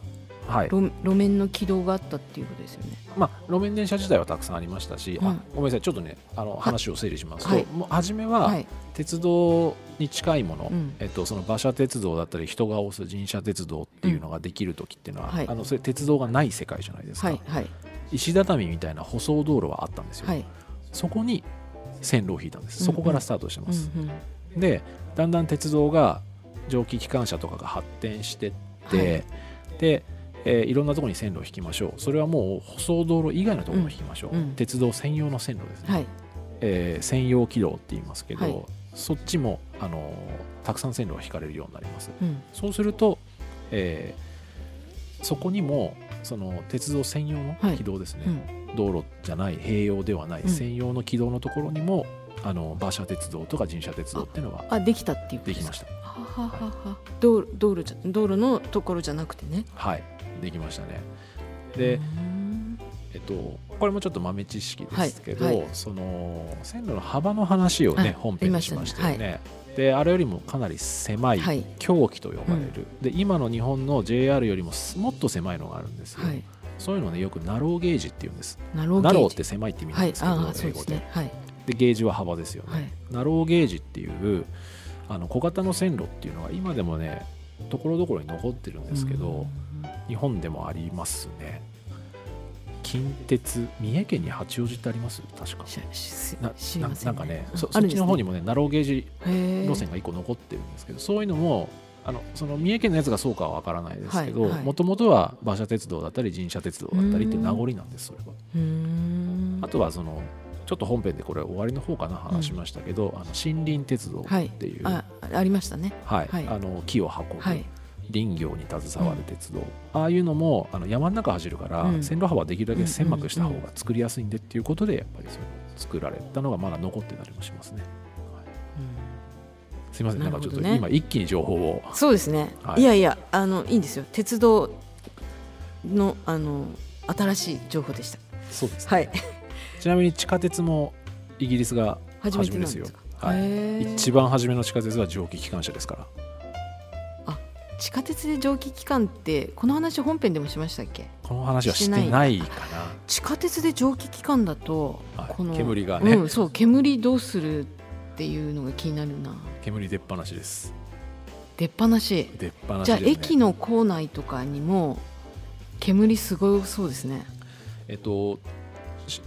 S3: はい、
S1: 路路面の軌道があったっていうことですよね。
S3: まあ、路面電車自体はたくさんありましたし、あ
S1: うん。
S3: ごめんなさい。ちょっとねあの話を整理しますと、
S1: はい。
S3: もう初めは、
S1: はい。
S3: 鉄道に近いもの、
S1: うん。
S3: えっと、その馬車鉄道だったり人が押す人車鉄道っていうのができる時っていうのは、
S1: はい。
S3: あのそれ鉄道がない世界じゃないですか、
S1: はいはい。
S3: 石畳みたいな舗装道路はあったんですよ、
S1: はい。
S3: そこに線路を引いたんです。そこからスタートして
S1: うん
S3: ます、
S1: うん。
S3: でだんだん鉄道が蒸気機関車とかが発展してって、
S1: はい。
S3: で、えーいろんなところに線路を引きましょう。それはもう舗装道路以外のところを引きましょう、
S1: うんうん。
S3: 鉄道専用の線路ですね、
S1: はい。
S3: えー専用軌道って言いますけど、
S1: はい。
S3: そっちも、あのーたくさん線路が引かれるようになります。
S1: うん。
S3: そうすると、えーそこにもその鉄道専用の軌道ですね、
S1: うん。
S3: 道路じゃない併用ではない、
S1: うん。
S3: 専用の軌道のところにもあの馬車鉄道とか人車鉄道っていうのが
S1: あできたっていうこと
S3: できました
S1: ははは。は道路道路じゃ道路のところじゃなくてね。
S3: はい。できましたね。で
S1: う、ん。
S3: えっと、これもちょっと豆知識ですけど、
S1: はい。はい
S3: その線路の幅の話をね
S1: あ
S3: 本編でしましたよ
S1: あ
S3: ね。であれよりもかなり狭い
S1: はい。
S3: 狂気と呼ばれる、で今の日本の JR よりもすもっと狭いのがあるんですよ、
S1: はい。
S3: そういうのをねよくナローゲージって言うんです。
S1: ナロー
S3: って狭いって意味なん
S1: はい
S3: ですけど、
S1: ああそう
S3: 英語で。
S1: ですねはい。
S3: でゲージは幅ですよね、
S1: はい。
S3: ナローゲージっていうあの小型の線路っていうのが今でもねところどころに残ってるんですけど、日本でもありますね。近鉄三重県に八王子ってあります？確か。なななんかね
S1: あ
S3: そそっちの方にもねナローゲージ路線が1個残ってるんですけどそういうのもあのその三重県のやつがそうかは分からないですけどもともとは馬車鉄道だったり人車鉄道だったりっていう名残なんですそれは。あとはそのちょっと本編でこれ終わりの方かな話しましたけど、あの森林鉄道っていう、
S1: あありましたね。
S3: はい。
S1: はい。
S3: あの木を運ぶ、
S1: はい。
S3: 林業に携わる鉄道、ああいうのもあの山の中走るから、
S1: うん。
S3: 線路幅できるだけ狭くした方
S1: うんうん
S3: が作りやすいんでっていうことでやっぱりそれを作られたのがまだ残ってたりもしますね。すいません、なんかちょっと今一気に情報を。
S1: そうですね、
S3: はい。
S1: い、やいやあのいいんですよ。鉄道のあの新しい情報でした。
S3: そうです、
S1: はい
S3: ちなみに地下鉄もイギリスが
S1: 初めです
S3: 初
S1: か
S3: めはい。一番初めの地下鉄は蒸気機関車ですから。
S1: 地下鉄で蒸気機関ってこの話本編でもしましたっけ？
S3: この話はしてないか
S1: 地下鉄で蒸気機関だと、
S3: な、はい。
S1: この
S3: 煙がね、
S1: うん、そう煙どうするっていうのが気になるな。
S3: 煙出っ放しです。
S1: 出っ放し。
S3: 出っ放し
S1: じゃあ駅の構内とかにも煙すごそうですね。
S3: えっとし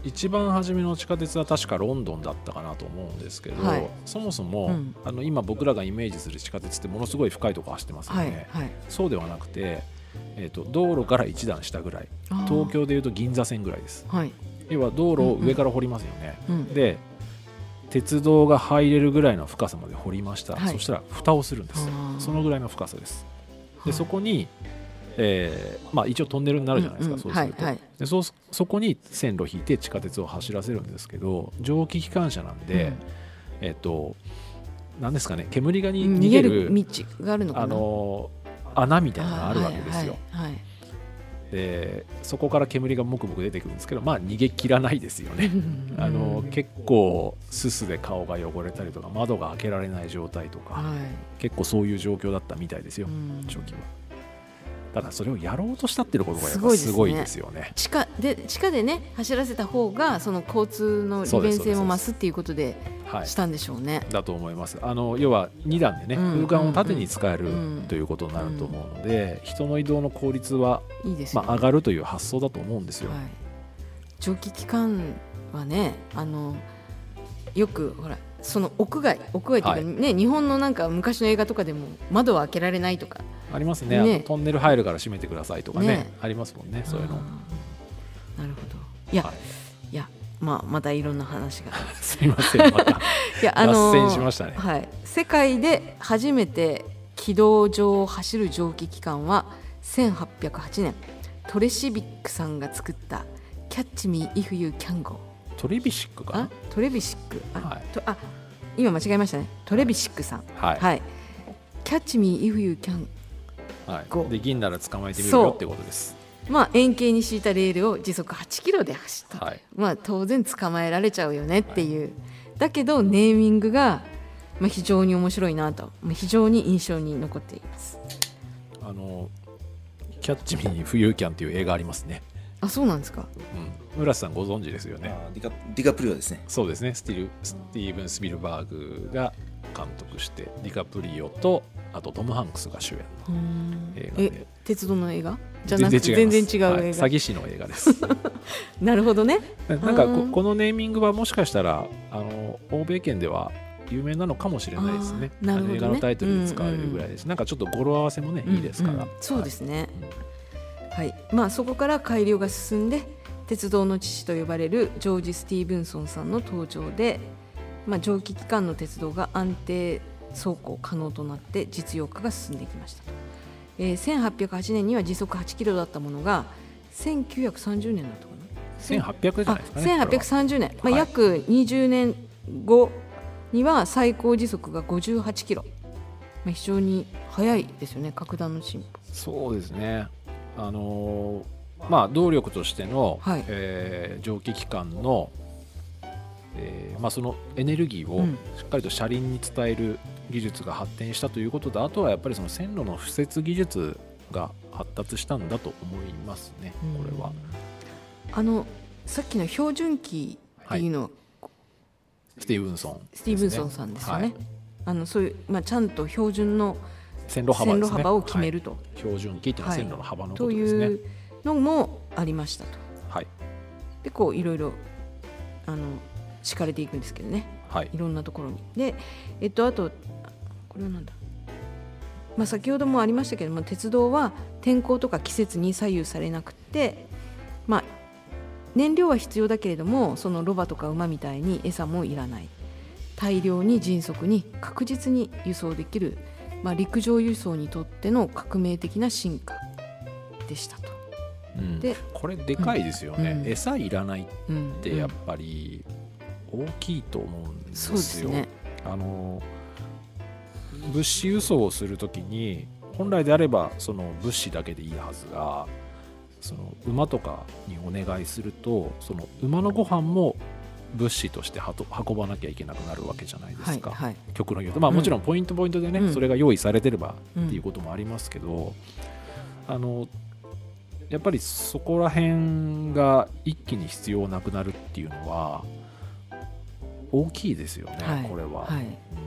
S3: 一番初めの地下鉄は確かロンドンだったかなと思うんですけど、
S1: はい。
S3: そもそも、
S1: うん。
S3: あの今僕らがイメージする地下鉄ってものすごい深いとこ走ってますよ
S1: は
S3: ね、
S1: いはい。
S3: そうではなくて、えっと道路から一段下ぐらい東京でいうと銀座線ぐらいです。
S1: はい、
S3: 要は道路を上から掘りますよね、
S1: うん、
S3: で鉄道が入れるぐらいの深さまで掘りました、
S1: はい。
S3: そしたら蓋をするんですそのぐらいの深さです。で
S1: はい。
S3: そこに、えーまあ、一応トンネルになるじゃないですか、
S1: うんうん
S3: そうすると、
S1: はいはい。
S3: でそそこに線路引いて地下鉄を走らせるんですけど蒸気機関車なんで、えっとなんですかね煙がに
S1: うん
S3: 逃げる
S1: 道があるのかな？
S3: あの穴みたいなのがあるわけですよ。
S1: はいはい。はい
S3: でそこから煙がもくもく出てくるんですけどまあ逃げ切らないですよね。
S1: うん。
S3: あの結構すすで顔が汚れたりとか窓が開けられない状態とか、
S1: はい。
S3: 結構そういう状況だったみたいですよ、
S1: うん。
S3: 初期は。ただそれをやろうとしたっていうことがやっ
S1: すごいですね。
S3: ぱすごいですよね。
S1: 地下で地下でね走らせた方がその交通の利便性も増すっていうことで
S3: はい
S1: し、たんでしょうね。
S3: だと思います。あの要は2段でね、
S1: うん
S3: 空間を縦に使える
S1: うん
S3: ということになると思うので、人の移動の効率は、
S1: いいですよ、ね
S3: まあ、上がるという発想だと思うんですよ。
S1: はい、蒸気機関はねあのよくほらその屋外屋外っていうか、ね日本のなんか昔の映画とかでも窓は開けられないとか
S3: ありますね。
S1: ね。
S3: トンネル入るから閉めてくださいとかね。
S1: ね。
S3: ありますもんねそういうの。
S1: なるほど。いや、
S3: はい。
S1: い、やまあまたいろんな話が。
S3: すいませんまた。
S1: いやあの
S3: 脱線しましたね。
S1: はい、世界で初めて軌道上を走る蒸気機関は1808年トレシビックさんが作った「キャッチ・ミー・イフ・ユー・キャン・ゴー」
S3: トレビシックか
S1: あ
S3: な
S1: トレビシック。あ,、
S3: はい。
S1: とあ今間違えましたね。トレビシックさん。
S3: はい、
S1: はい。キャッチミー if you can
S3: はい。
S1: こう。
S3: できんなら捕まえてみるよってことです。
S1: まあ円形に敷いたレールを時速8キロで走った。と、
S3: はい。
S1: まあ当然捕まえられちゃうよねっていう、だけどネーミングがまあ非常に面白いなと。まあ非常に印象に残っています。
S3: あのキャッチミー冬キャンっていう映画ありますね。
S1: あそうなんですか。
S3: うん、村瀬さんご存知ですよね。
S2: あディカディカプリオですね。
S3: そうですね。スティルスティーブン・スピルバーグが監督してディカプリオとあとトム・ハンクスが主演の映画
S1: え
S3: で
S1: 鉄道の映画？じゃなくて全
S3: 全然違
S1: う映画、
S3: はい。詐欺師の映画です。
S1: なるほどね。
S3: なんかこ
S1: うん。
S3: このネーミングはもしかしたらあの欧米圏では有名なのかもしれないですね。
S1: あーなるほどね。
S3: 映画のタイトルで使われるぐらいです、なんかちょっと語呂合わせもね、いいですから、
S1: うんうんそうですね、
S3: うん
S1: はい。まあ、そこから改良が進んで鉄道の父と呼ばれるジョージ・スティーブンソンさんの登場で、まあ、蒸気機関の鉄道が安定走行可能となって実用化が進んでいきましたと、えー1808年には時速8キロだったものが1930年だったかな
S3: ？1800じゃないですかね
S1: あ1830年、まあ、
S3: はい。
S1: 約20年後には最高時速が58キロ、まあ、非常に速いですよね格段の進歩。
S3: そうですね。あのーまあ動力としての、
S1: はい。
S3: えー蒸気機関の、えーまあ、そのエネルギーを
S1: うん。
S3: しっかりと車輪に伝える技術が発展したということとあとはやっぱりその線路の敷設技術が発達したんだと思いますねこれは。
S1: あのさっきの標準機っていうの、
S3: スティーブンソン、
S1: スティーブンソンさんですよね。
S3: はい
S1: あのそういうまあちゃんと標準の
S3: 線路幅ね
S1: 線路幅を決め
S3: はい
S1: ると、
S3: 標準機っていうのは線路の幅のこと
S1: と
S3: ですね。
S1: いうのもありましたと。
S3: はい
S1: でこういろいろあの敷かれていくんですけどね。
S3: はい
S1: いろんなところに。で、えっと、あと、これはなんだ、まあ、先ほどもありましたけども、鉄道は天候とか季節に左右されなくて、まあ、燃料は必要だけれども、そのロバとか馬みたいに餌もいらない。大量に迅速に確実に輸送できる、まあ、陸上輸送にとっての革命的な進化でしたと。
S3: うん
S1: で
S3: これでかいですよね、
S1: うん
S3: 餌いらないっ
S1: うん
S3: てやっぱり大きいと思うんですよ。
S1: そうですね。
S3: あの物資輸送をするときに本来であればその物資だけでいいはずがその馬とかにお願いするとその馬のご飯も物資として運ばなきゃいけなくなるわけじゃないで
S1: はい、
S3: すか、
S1: はい。
S3: 極論言うと。まあ
S1: うん。
S3: もちろんポイントポイントでね、
S1: うん。
S3: それが用意されてれば
S1: うん。
S3: っていうこともありますけど、あのやっぱりそこら辺が一気に必要なくなるっていうのは大きいですよね、
S1: はい。
S3: これは、
S1: はい。
S3: うん物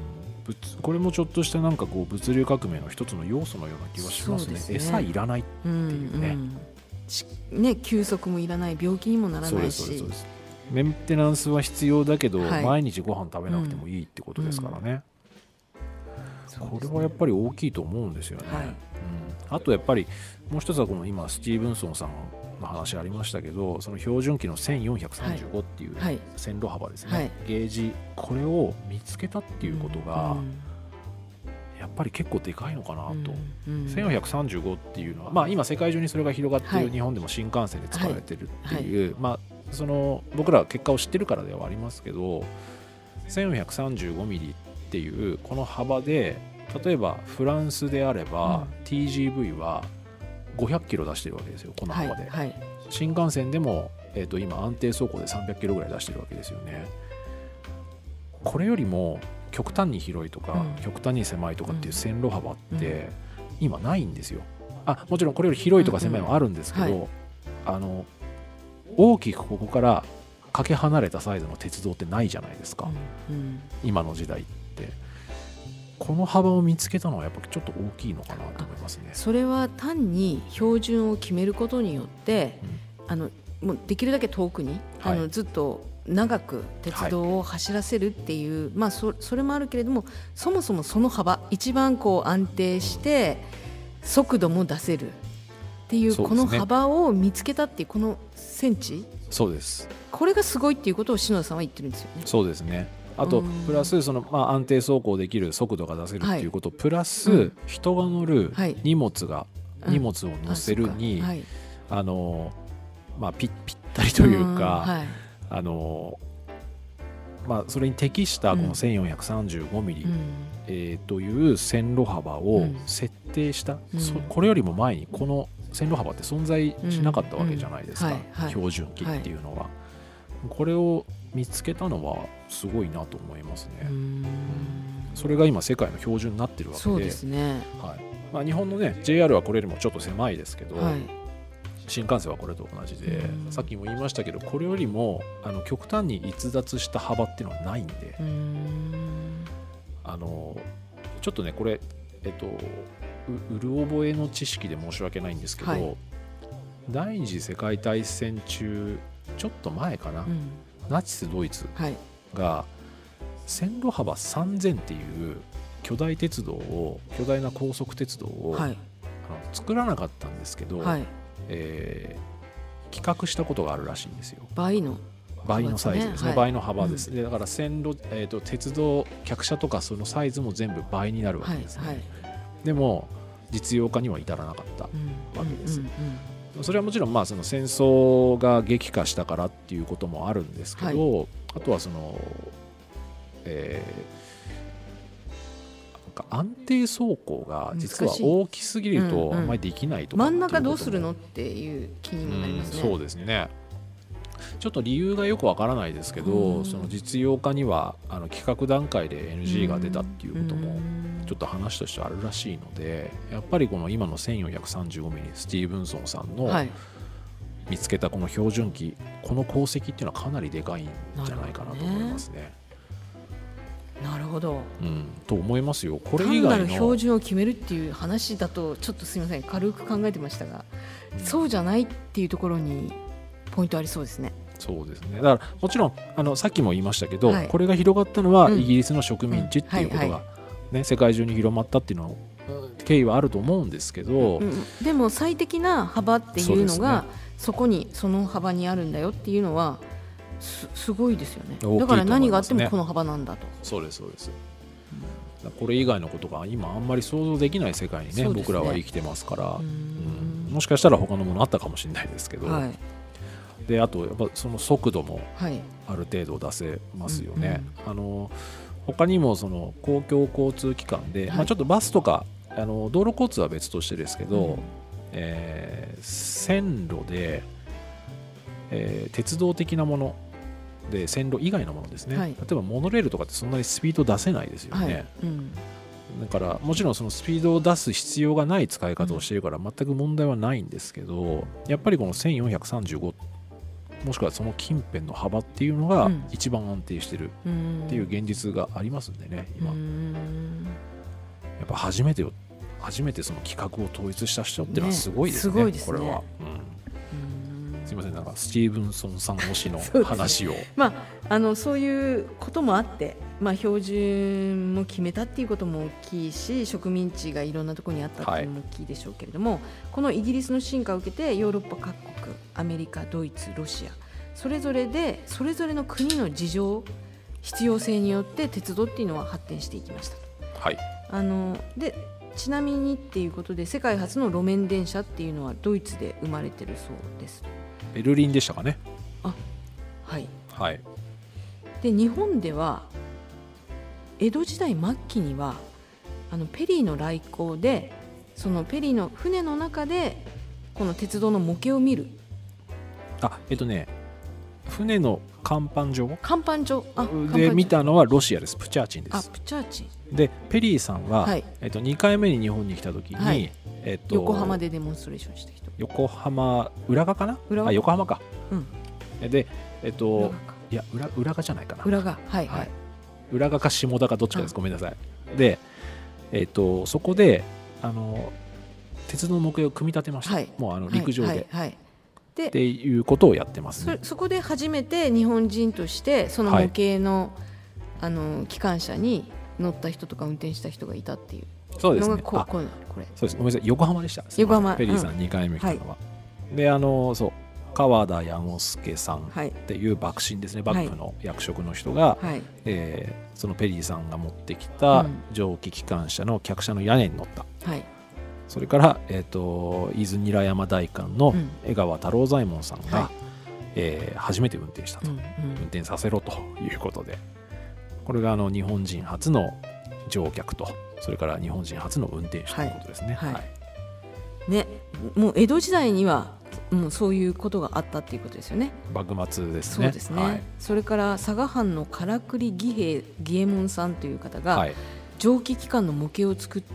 S3: これもちょっとしたなんかこう物流革命の一つの要素のような気はしますね。
S1: すね。
S3: 餌いらない
S1: うん
S3: っていうね。
S1: んしね休息もいらない病気にもならないし。
S3: メンテナンスは必要だけど、
S1: はい。
S3: 毎日ご飯食べなくてもいいってことですからね、これはやっぱり大きいと思うんですよね、
S1: はい。
S3: うん、あとやっぱりもう一つはこの今スティーブンソンさんの話ありましたけどその標準機の1435っていう
S1: はい。
S3: 線路幅ですね、
S1: はい。
S3: ゲージこれを見つけたっていうことが
S1: うん。
S3: やっぱり結構でかいのかなと、
S1: うん。うん。
S3: 1435っていうのは、まあ、今世界中にそれが広がって
S1: はい。
S3: る日本でも新幹線で使われてるっていう、まあ、その僕らは結果を知ってるからではありますけど1435ミリっっていうこの幅で例えばフランスであれば、TGV は500キロ出してるわけですよこの
S1: はい
S3: 幅で、
S1: はい。
S3: 新幹線でも、えー、と今安定走行で300キロぐらい出してるわけですよね。これよりも極端に広いとか、
S1: うん。
S3: 極端に狭いとかっていう線路幅って、
S1: うん。
S3: 今ないんですよ。あもちろんこれより広いとか狭いもあるんですけど、
S1: うんうんは
S3: あの大きくここからかけ離れたサイズの鉄道ってないじゃないですか、
S1: うんうん。
S3: 今の時代ってこの幅を見つけたのはやっぱちょっと大きいのかなと思いますね。
S1: それは単に標準を決めることによって、あのもうできるだけ遠くに、
S3: はい。
S1: あのずっと長く鉄道を走らせるっていう、まあそそれもあるけれどもそもそもその幅一番こう安定して速度も出せるっていうこの幅を見つけたっていうこのセンチ？
S3: そうです。
S1: これがすごいっていうことを篠田さんは言ってるんですよね。
S3: そうですねあと
S1: うん。
S3: プラスその、まあ、安定走行できる速度が出せるっていうこと、プラス、
S1: うん。
S3: 人が乗る
S1: はい。
S3: 荷物が、
S1: うん。
S3: 荷物を乗せるに、
S1: あ
S3: のまあ、ぴぴったりというか、あのまあ、それに適したこの1435ミリ、
S1: うん。
S3: えーという線路幅を
S1: うん。
S3: 設定した、これよりも前にこの線路幅って存在しなかったわけじゃないですか、標準機っていうのは、これを見つけたのはすごいなと思いますね、
S1: うん。
S3: それが今世界の標準になってるわけで。
S1: ですね。
S3: はい。まあ、日本のね JR はこれよりもちょっと狭いですけど、
S1: はい。
S3: 新幹線はこれと同じで、
S1: うん。
S3: さっきも言いましたけどこれよりもあの極端に逸脱した幅っていうのはないんで、あのちょっとねこれえっとううる覚えの知識で申し訳ないんですけど、
S1: はい。
S3: 第二次世界大戦中ちょっと前かな、
S1: うん
S3: ナチスドイツ
S1: はい。
S3: が線路幅3000っていう巨大鉄道を巨大な高速鉄道を、
S1: はい。
S3: あの作らなかったんですけど、
S1: はい。
S3: えー企画したことがあるらしいんですよ
S1: 倍の。
S3: 倍のサイズですね
S1: はい
S3: 倍の幅です、でだから線路、えー、と鉄道客車とかそのサイズも全部倍になるわ
S1: はい。
S3: けですね、
S1: はい。
S3: でも実用化には至らなかった
S1: うん
S3: わけです
S1: うんうん
S3: それはもちろんまあその戦争が激化したからっていうこともあるんですけど、あとはその、えー安定走行が実は大きすぎると
S1: うんうん。
S3: あんまりできないとか
S1: 真ん
S3: うことも。
S1: どうするのっていう気にもなりますね。
S3: うんそうですねちょっと理由がよくわからないですけど、
S1: うん
S3: その実用化にはあの企画段階で NG が出たっていうことも
S1: うん
S3: ちょっと話としてあるらしいのでやっぱりこの今の 1435mm スティーブンソンさんの
S1: はい。
S3: 見つけたこの標準機この功績っていうのはかなりでかいんじゃないかなと思いますね。
S1: なるほど。
S3: うん、と思いますよ。これ以外の
S1: 標準を決めるっていう話だとちょっとすみません軽く考えてましたが、そうじゃないっていうところにポイントありそうですね。
S3: そうですね。だからもちろんあのさっきも言いましたけど、
S1: はい。
S3: これが広がったのは
S1: うん。
S3: イギリスの植民地っていうことが、
S1: うんは
S3: ね、世界中に広まったっていうのは経緯はあると思うんですけど、
S1: うんでも最適な幅っていうのがそこにその幅にあるんだよっていうのはすすごいですよね。
S3: ね。
S1: だから何があってもこの幅なんだと。
S3: そうですそうです、だからこれ以外のことが今あんまり想像できない世界に
S1: ね
S3: 僕らは生きてますから、
S1: う
S3: うん。
S1: ん。
S3: もしかしたら他のものあったかもしれないですけど、
S1: はい
S3: であとやっぱその速度も
S1: はい。
S3: ある程度出せますよね。あの他にもその公共交通機関で、
S1: はい。
S3: まあ、ちょっとバスとかあの道路交通は別としてですけど、
S1: うん。
S3: えー線路で、えー鉄道的なもので線路以外のものですね、
S1: はい。
S3: 例えばモノレールとかってそんなにスピード出せないですよね、
S1: はい。うん。
S3: だからもちろんそのスピードを出す必要がない使い方をしているから全く問題はないんですけどやっぱりこの1435もしくはその近辺の幅っていうのが
S1: うん。
S3: 一番安定してる
S1: うん。
S3: っていう現実がありますんでね今、
S1: う
S3: や
S1: ん
S3: っぱ初めてよ初めてその企画を統一した人っていうのはすごいですね
S1: ねすごいですね。
S3: これは、うん、すいません。なんかスティーブンソンさん推しの 話を。
S1: まあ、あのそういうこともあって、まあ、標準も決めたっていうことも大きいし植民地がいろんなところにあったっていうのも大きいでしょうけれども、このイギリスの進化を受けてヨーロッパ各国アメリカドイツロシアそれぞれでそれぞれの国の事情必要性によって鉄道っていうのは発展していきました。と。
S3: はい。
S1: あのでちなみにっていうことで世界初の路面電車っていうのはドイツで生まれてるそうです。
S3: ベルリンでしたかね。
S1: はい、
S3: はい。
S1: で日本では江戸時代末期にはあのペリーの来航でそのペリーの船の中でこの鉄道の模型を見る。
S3: あえっとね船の甲板上？
S1: 甲板上？あ
S3: で見たのはロシアです。プチャーチンで
S1: あ
S3: す
S1: プチャーチン。
S3: でペリーさんは、
S1: はい。
S3: えっと、2回目に日本に来た時に、
S1: はい。
S3: えっと、
S1: 横浜でデモンストレーションした人。
S3: 横浜浦賀かな？
S1: 浦賀
S3: あ横浜か。
S1: うん。
S3: でえっ
S1: 浦
S3: と
S1: 賀か。
S3: いや浦浦賀じゃないかな。
S1: 浦賀はいは
S3: はい。い浦賀か下田かどっちかです。
S1: あ。
S3: ごめんなさい。でえっとそこであの鉄道の模型を組み立てました、
S1: はい。
S3: もうあの陸上で、
S1: はいはい
S3: っていうことをやってますね。
S1: そそこで初めて日本人としてその模型の,、あの機関車に乗った人とか運転した人がいたっていう。
S3: そうですね。
S1: こうここれ。
S3: そうです。ごめんなさい。横浜でした。
S1: 横浜。
S3: ペリーさん2回目来た。のは、であのそう。川田矢之助さんっ
S1: はい
S3: てい。う幕臣ですね。幕府の役職の人が、
S1: はい。
S3: えーそのペリーさんが持ってき
S1: う
S3: た
S1: ん。
S3: 蒸気機関車の客車の屋根に乗った。
S1: はい
S3: それから、えー、と伊豆韮山大官の
S1: うん。
S3: 江川太郎左衛門さんが、
S1: はい。
S3: えー初めて運転したと、
S1: うんうん。
S3: 運転させろということで。これがあの日本人初の乗客とそれから日本人初の運転手ということですね。
S1: はい。はい。ねもう江戸時代にはもうそういうことがあったっていうことですよね。
S3: 幕末ですね。
S1: そうですね、
S3: はい。
S1: それから佐賀藩のからくり義兵衛義右衛門さんという方が、
S3: はい。
S1: 蒸気機関の模型を作った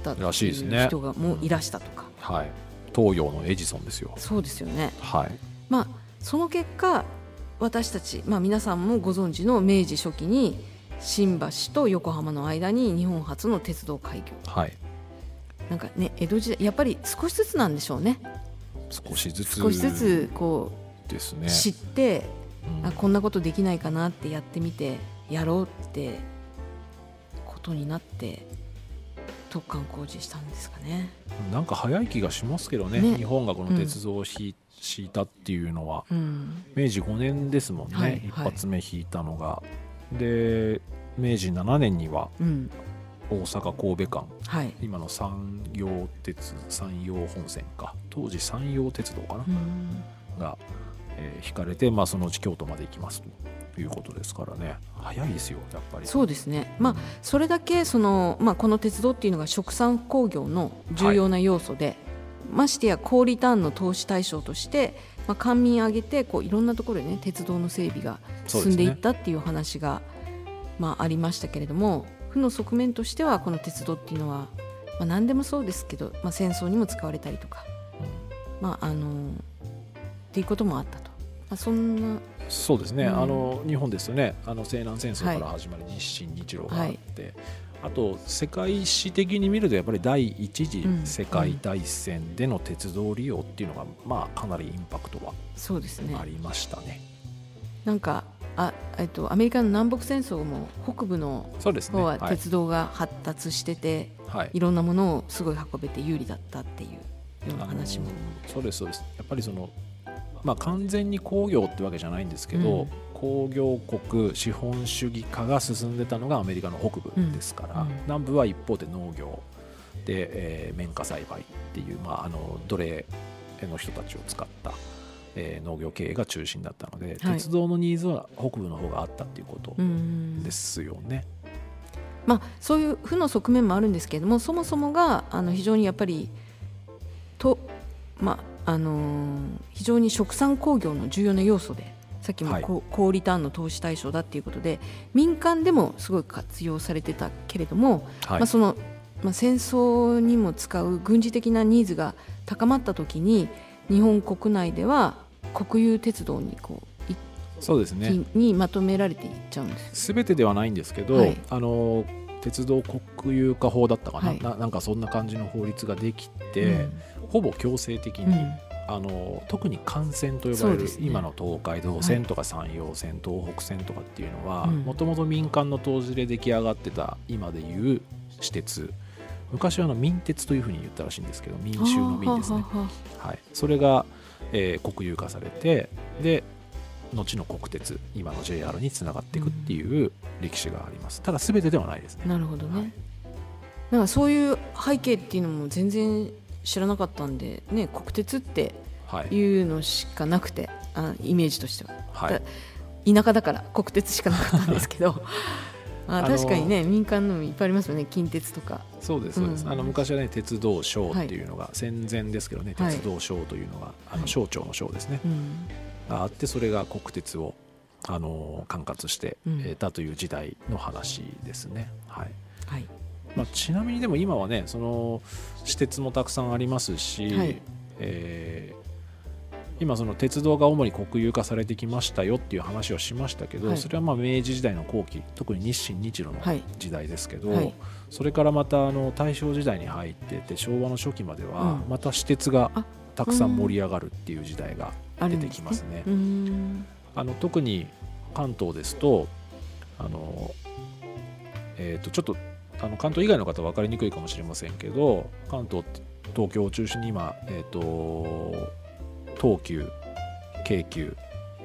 S1: って
S3: らしいですね。
S1: 人がもういらしたとか、
S3: はい、東洋のエジソンですよ。
S1: そうですよね。
S3: はい、
S1: まあその結果私たち、まあ、皆さんもご存知の明治初期に新橋と横浜の間に日本初の鉄道開業。
S3: はい、
S1: なんかね江戸時代やっぱり少しずつなんでしょうね。
S3: 少しずつ
S1: 少しずつこ
S3: ですね。
S1: う知って、
S3: うん。
S1: あこんなことできないかなってやってみてやろうってことになって特貫工事したんですかね。
S3: なんか早い気がしますけどね。
S1: ね。
S3: 日本がこの鉄道を引い,、敷いたっていうのは。
S1: うん。
S3: 明治5年ですもんね、
S1: はい
S3: 一発目引いたのが。で明治7年には
S1: うん。
S3: 大阪神戸間。
S1: はい。
S3: 今の山陽鉄山陽本線か。当時山陽鉄道かな、
S1: うん。
S3: が、えー引かれて、まあ、そのうち京都まで行きますということですからね。早いですよやっぱり。
S1: そうですね、まあ、それだけその、まあ、この鉄道っていうのが殖産工業の重要な要素で、ましてや高リターンの投資対象として、まあ、官民挙げてこういろんなところで、ね、鉄道の整備が進んでいったっていう話が、まあ、ありましたけれども負の側面としてはこの鉄道っていうのは、まあ、何でもそうですけど、まあ、戦争にも使われたりとか、まあ、あのっていうこともあったと。まあ、そんな。
S3: そうですね、
S1: うん。
S3: あの日本ですよね。あの西南戦争から始まり日清日露があって、あと世界史的に見るとやっぱり第一次
S1: うん。
S3: 世界大戦での鉄道利用っていうのが、まあかなりインパクトは
S1: そうですね。
S3: ありましたね。
S1: なんかあ、えっと、アメリカの南北戦争も北部の。方
S3: は
S1: はい。鉄道が発達してて、
S3: はい。
S1: い、ろんなものをすごい運べて有利だったっていうような話も、
S3: そうですそうです。やっぱりそのまあ完全に工業ってわけじゃないんですけど、
S1: うん。
S3: 工業国資本主義化が進んでたのがアメリカの北部ですから、
S1: うん。うん
S3: 南部は一方で農業で、えー綿花栽培っていう、まあ、あの奴隷の人たちを使った、えー農業経営が中心だったので、
S1: はい。
S3: 鉄道のニーズは北部の方があったっていうこと
S1: うん。
S3: ですよね。
S1: まあ、そういう負の側面もあるんですけれどもそもそもがあの非常にやっぱりと、まああのー非常に殖産工業の重要な要素でさっきも
S3: はい。
S1: 高,、高リターンの投資対象だっていうことで民間でもすごい活用されてたけれども、
S3: はい。
S1: まあ、その、まあ、戦争にも使う軍事的なニーズが高まった時に日本国内では国有鉄道にこう
S3: そうですね。
S1: にまとめられていっちゃうんです。
S3: 全てではないんですけど、
S1: はい。
S3: あの鉄道国有化法だったかな,、
S1: はい。
S3: ななんかそんな感じの法律ができて、
S1: うん
S3: ほぼ強制的に、
S1: うん。
S3: あの特に幹線と呼ばれる、
S1: ね。
S3: 今の東海道線とか山陽線、東北線とかっていうのは
S1: うん。
S3: もともと民間の投資で出来上がってた今でいう私鉄。昔はあの民鉄というふうに言ったらしいんですけど民衆の民ですね。
S1: は
S3: い、それが、えー国有化されてで後の国鉄今の JR につながっていくっていう歴史があります。ただ全てではないですね。
S1: なるほどね、
S3: はい。
S1: なんかそういう背景っていうのも全然知らなかったんで、ね、国鉄って
S3: はい、
S1: いうのしかなくてあイメージとしては。
S3: はい、
S1: 田舎だから国鉄しかなかったんですけど。
S3: の
S1: あ確かにね民間のもいっぱいありますよね近鉄とか。
S3: そうですそうです、
S1: うん。
S3: あの昔はね鉄道省っていうのが、戦前ですけどね
S1: はい。
S3: 鉄道省というのが、あ
S1: はい。
S3: の省庁の省ですね、
S1: うん。
S3: があってそれが国鉄をあの管轄してたという時代の話ですね、はい
S1: はい
S3: まあ、ちなみにでも今はねその私鉄もたくさんありますし、
S1: はい。
S3: えー今その鉄道が主に国有化されてきましたよっていう話をしましたけど、
S1: はい。
S3: それはまあ明治時代の後期特に日清日露の
S1: はい。
S3: 時代ですけど、
S1: はい。
S3: それからまたあの大正時代に入ってて昭和の初期までは
S1: うん。
S3: また私鉄が
S1: あ
S3: たくさん盛り上がるっていう時代が出てきますね。
S1: うーん。
S3: あの特に関東ですとあの、えー、とちょっとあの関東以外の方は分かりにくいかもしれませんけど関東東京を中心に今、えー、と東急京急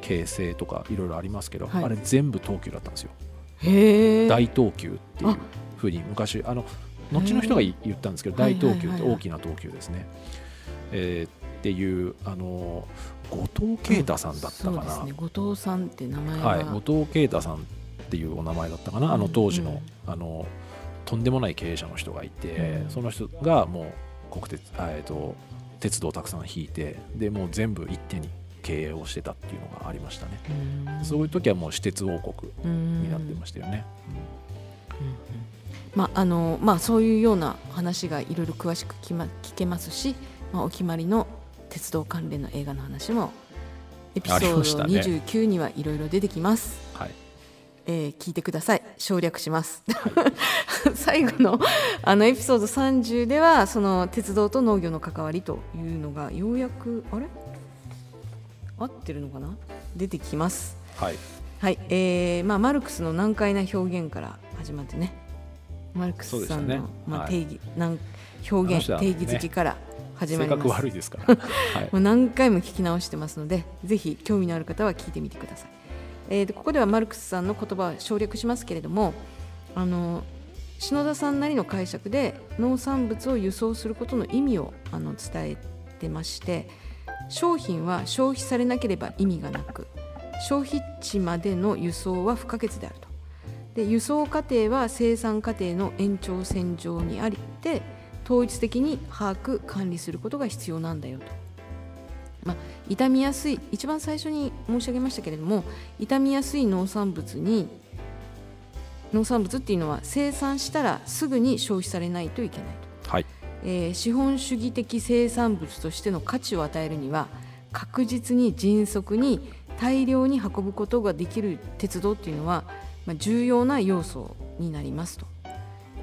S3: 京成とかいろいろありますけど、
S1: はい。
S3: あれ全部東急だったんですよ。大東急っていう
S1: あ。
S3: ふうに昔あの後の人が言言ったんですけど
S1: はい
S3: 大東急って大きな東急ですね。えーっていうあの後藤啓太さんだったかな。
S1: そうですね。後藤さんって名前が、
S3: はい、後藤啓太さんっていうお名前だったかな、あの当時の,、あのとんでもない経営者の人がいて、
S1: うん。
S3: その人がもう国鉄あ、えー、と鉄道をたくさん引いてでもう全部一手に経営をしてたっていうのがありましたね、そういう時はもう私鉄王国になってましたよね、
S1: まああのまあ、そういうような話がいろいろ詳しく聞きま聞けますし、まあ、お決まりの鉄道関連の映画の話もエピソード
S3: ましたね。
S1: 29にはいろいろ出てきます、
S3: うんはい、
S1: えー聞いてください。省略します、最後のあのエピソード30ではその鉄道と農業の関わりというのがようやくあれ？合ってるのかな？出てきます。
S3: はい。
S1: はい、えーまあ、マルクスの難解な表現から始まってね。マルクスさんの、
S3: ね。
S1: まあ、
S3: はい。
S1: 定義、なん表現、
S3: ね。
S1: 定義づけから始ま
S3: 性
S1: ります。
S3: 格悪いですから、はい。
S1: もう何回も聞き直してますのでぜひ興味のある方は聞いてみてください、えーここではマルクスさんの言葉を省略しますけれどもあの篠田さんなりの解釈で農産物を輸送することの意味をあの伝えてまして商品は消費されなければ意味がなく消費地までの輸送は不可欠であると。で輸送過程は生産過程の延長線上にありて統一的に把握管理することが必要なんだよと、まあ、傷みやすい一番最初に申し上げましたけれども傷みやすい農産物に農産物っていうのは生産したらすぐに消費されないといけないと。
S3: はい。
S1: えー資本主義的生産物としての価値を与えるには確実に迅速に大量に運ぶことができる鉄道っていうのは、まあ、重要な要素になりますと。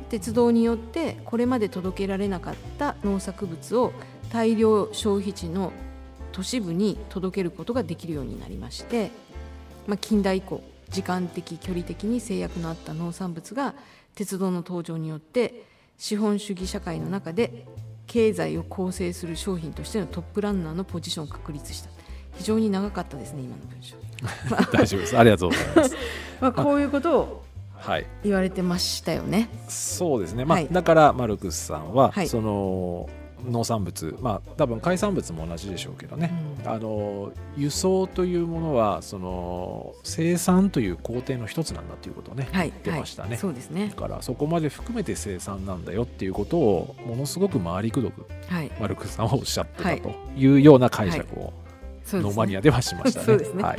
S1: 鉄道によってこれまで届けられなかった農作物を大量消費地の都市部に届けることができるようになりまして、まあ、近代以降時間的距離的に制約のあった農産物が鉄道の登場によって資本主義社会の中で経済を構成する商品としてのトップランナーのポジションを確立した。非常に長かったですね今の文章、
S3: 大丈夫です。ありがとうございます。
S1: まあ、こういうことを
S3: はい。
S1: 言われてましたよね。
S3: そうですね、まあ
S1: はい。
S3: だからマルクスさんは、
S1: はい。
S3: その農産物まあ多分海産物も同じでしょうけどね、
S1: うん。
S3: あの輸送というものはその生産という工程の一つなんだということをね、
S1: はい
S3: 出ましたね。
S1: はい、そうですね。
S3: だからそこまで含めて生産なんだよっていうことをものすごく回りくどく
S1: はい。
S3: マルクスさんはおっしゃって
S1: はい
S3: たとい。うような解釈をノーマニアではしましたね。
S1: そうですね。
S3: はい、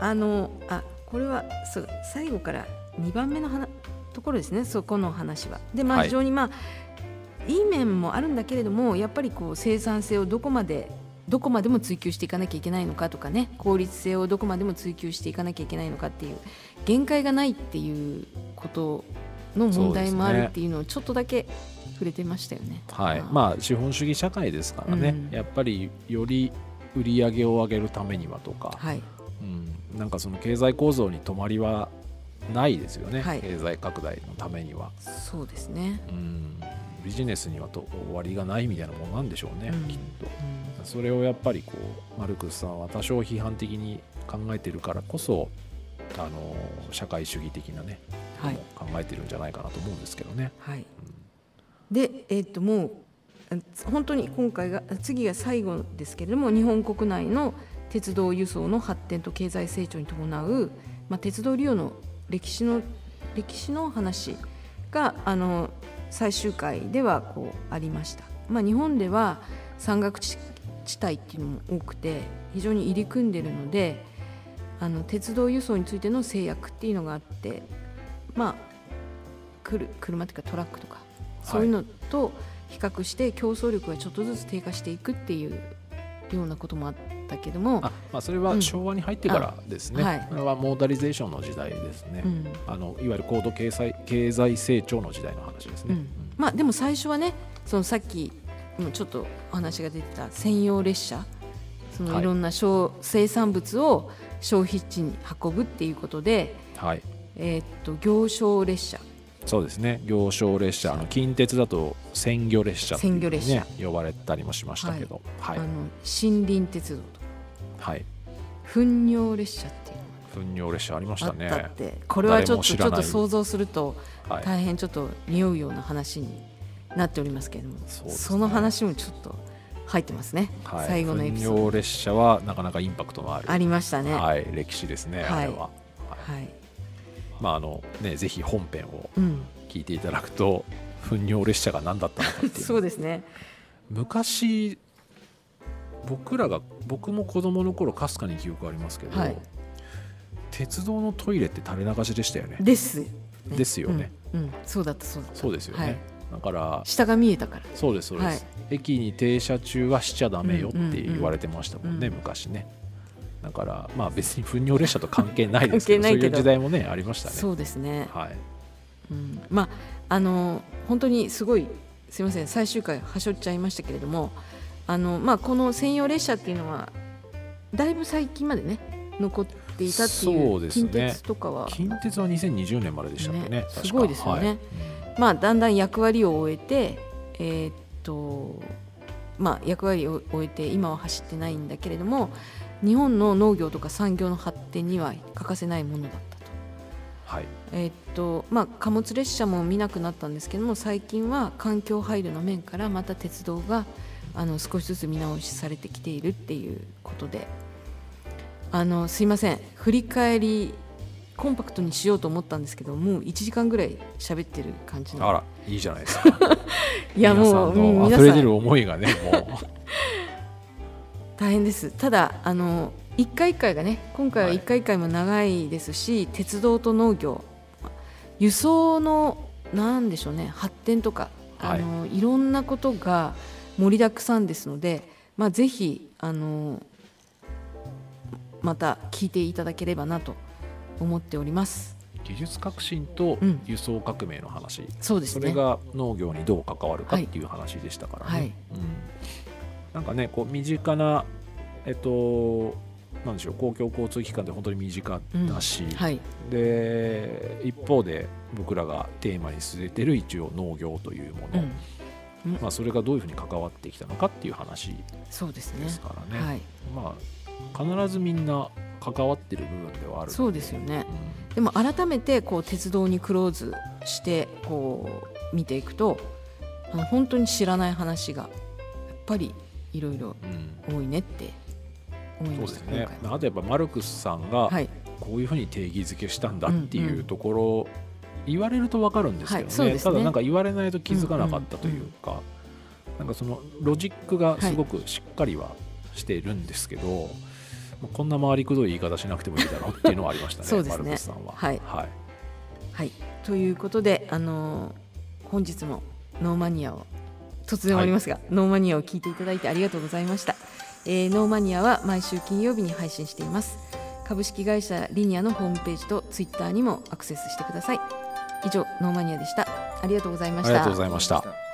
S1: あのあこれはそう最後から2番目の話ところですね。そこの話は。でまあ
S3: はい。
S1: 非常にまあ、い、い面もあるんだけれどもやっぱりこう生産性をどこまでどこまでも追求していかなきゃいけないのかとかね効率性をどこまでも追求していかなきゃいけないのかっていう限界がないっていうことの問題もあるっていうのをちょっとだけ触れてましたよね。
S3: はい。まあ資本主義社会ですからね、
S1: うん。
S3: やっぱりより売り上げを上げるためにはとか、
S1: はい。
S3: うん、なんかその経済構造に止まりはないですよね、
S1: はい。
S3: 経済拡大のためには、
S1: そうですね。
S3: うん、ビジネスにはと終わりがないみたいなものなんでしょうね、
S1: うん。
S3: きっと。それをやっぱりこうマルクスさんは多少批判的に考えてるからこそあの社会主義的なね、
S1: はい。
S3: 考えてるんじゃないかなと思うんですけどね。
S1: はい、で、えっともうあ本当に今回が次が最後ですけれども日本国内の鉄道輸送の発展と経済成長に伴う、まあ、鉄道利用の歴史の歴史の話があの最終回ではこうありました。まあ、日本では山岳地帯っていうのも多くて非常に入り組んでるのであの鉄道輸送についての制約っていうのがあってまあ来る車っていうかトラックとかそういうのと比較して競争力がちょっとずつ低下していくっていうようなこともあったけども
S3: あ、まあ、それは昭和に入ってからですね、
S1: うんはい。
S3: これはモーダリゼーションの時代ですね、
S1: うん。
S3: あのいわゆる高度経済経済成長の時代の話ですね、
S1: うん。まあでも最初はねそのさっきもちょっとお話が出てた専用列車そ
S3: はい。
S1: のいろんな小生産物を消費地に運ぶっていうことで、
S3: はい。
S1: えーっと行商列車
S3: そうですね。行商列車あの近鉄だと鮮魚列車っていうね
S1: 鮮魚
S3: 呼ばれたりもしましたけど。はい。
S1: あの森林鉄道とか。
S3: はい。
S1: 糞尿列車っていうの
S3: 糞尿列車ありまし
S1: た
S3: たね
S1: って。これはちょっとちょっと想像すると
S3: はい。
S1: 大変ちょっと匂うような話になっておりますけれども
S3: そうですね。
S1: その話もちょっと入ってますね、
S3: はい。
S1: 最後のエピソード。
S3: 糞尿列車はなかなかインパクトのある
S1: ありましたね。
S3: はい、歴史ですね、
S1: はい。
S3: あれは、はい。
S1: はい
S3: まああのね、ぜひ本編を
S1: うん、
S3: 聞いていただくと糞尿列車が何だったのかっていう。
S1: そうですね。
S3: 昔僕らが僕も子供の頃かすかに記憶ありますけど、
S1: はい。
S3: 鉄道のトイレって垂れ流しでしたよね。
S1: です、ね。
S3: ですよね、
S1: うん。うん、そうだったそうだった。
S3: そうですよね、
S1: はい。
S3: だから
S1: 下が見えたから。
S3: そうですそうです、
S1: はい。
S3: 駅に停車中はしちゃダメよって
S1: うんうんうん
S3: 言われてましたもんね、
S1: うん
S3: 昔ねだからまあ別に糞尿列車と関係ないですけど
S1: 関係ないけど。
S3: そういう時代もねありましたね。
S1: そうですね。
S3: はい。
S1: うん、まああの本当にすごいすみません最終回はしょっちゃいましたけれども、あのまあこの専用列車っていうのはだいぶ最近までね残っていたってい
S3: そう
S1: 近鉄とかは、
S3: 近鉄は2020年まででしたっけね。
S1: ねすごいですよね。
S3: はい。
S1: まあだんだん役割を終えて、えーっとまあ役割を終えて今は走ってないんだけれども日本の農業とか産業の発展には欠かせないものだったと。
S3: はい。
S1: えーっとまあ、貨物列車も見なくなったんですけども最近は環境配慮の面からまた鉄道があの少しずつ見直しされてきているっていうことで。あのすいません。振り返りコンパクトにしようと思ったんですけどもう1時間ぐらい喋ってる感じ
S3: あらいいじゃないですか。
S1: いやもう皆さん
S3: の溢れ出る思いがねもう
S1: 大変です。ただあの一回一回がね今回は
S3: はい。
S1: 一回一回も長いですし、鉄道と農業輸送のなんでしょうね発展とか、
S3: はい。
S1: あのいろんなことが盛りだくさんですので、まあ、ぜひあのまた聞いていただければなと思っております。
S3: 技術革新と
S1: うん。
S3: 輸送革命の話、
S1: そうですね。
S3: それが農業にどう関わるかっていう話でしたからね、
S1: はい。
S3: うん、なんかねこう身近なえっとなんでしょう公共交通機関って本当に身近だし、
S1: はい、
S3: で一方で僕らがテーマに据えてる一応農業というもの、
S1: うん、
S3: まあ、それがどういうふうに関わってきたのかっていう話
S1: そうですね。
S3: ですからね。
S1: はい、
S3: まあ必ずみんな関わってる部分ではある
S1: そうですよね。
S3: うん。
S1: でも改めてこう鉄道にクローズしてこう見ていくとあの本当に知らない話がやっぱりいろいろ
S3: うん。
S1: 多いねって思いました、
S3: そうですね。あとやっぱマルクスさんが
S1: はい、
S3: こういうふうに定義づけしたんだって
S1: うん
S3: いううんところ、言われると分かるんですけどね,、
S1: はいね。
S3: ただなんか言われないと気づかなかったというか、なんかそのロジックがすごくしっかりはしているんですけど、まあこんな回りくどい言い方しなくてもいいだろうっていうのはありましたね
S1: ね。
S3: マルクスさんは。
S1: はい。
S3: はい。
S1: はい、ということで、あのー本日もノーマニアを突然終わりますが、ノーマニアを聞いていただいてありがとうございました、えーノーマニアは毎週金曜日に配信しています。株式会社リニアのホームページとツイッターにもアクセスしてください。以上ノーマニアでした。ありがとうございました。
S3: ありがとうございました。
S2: た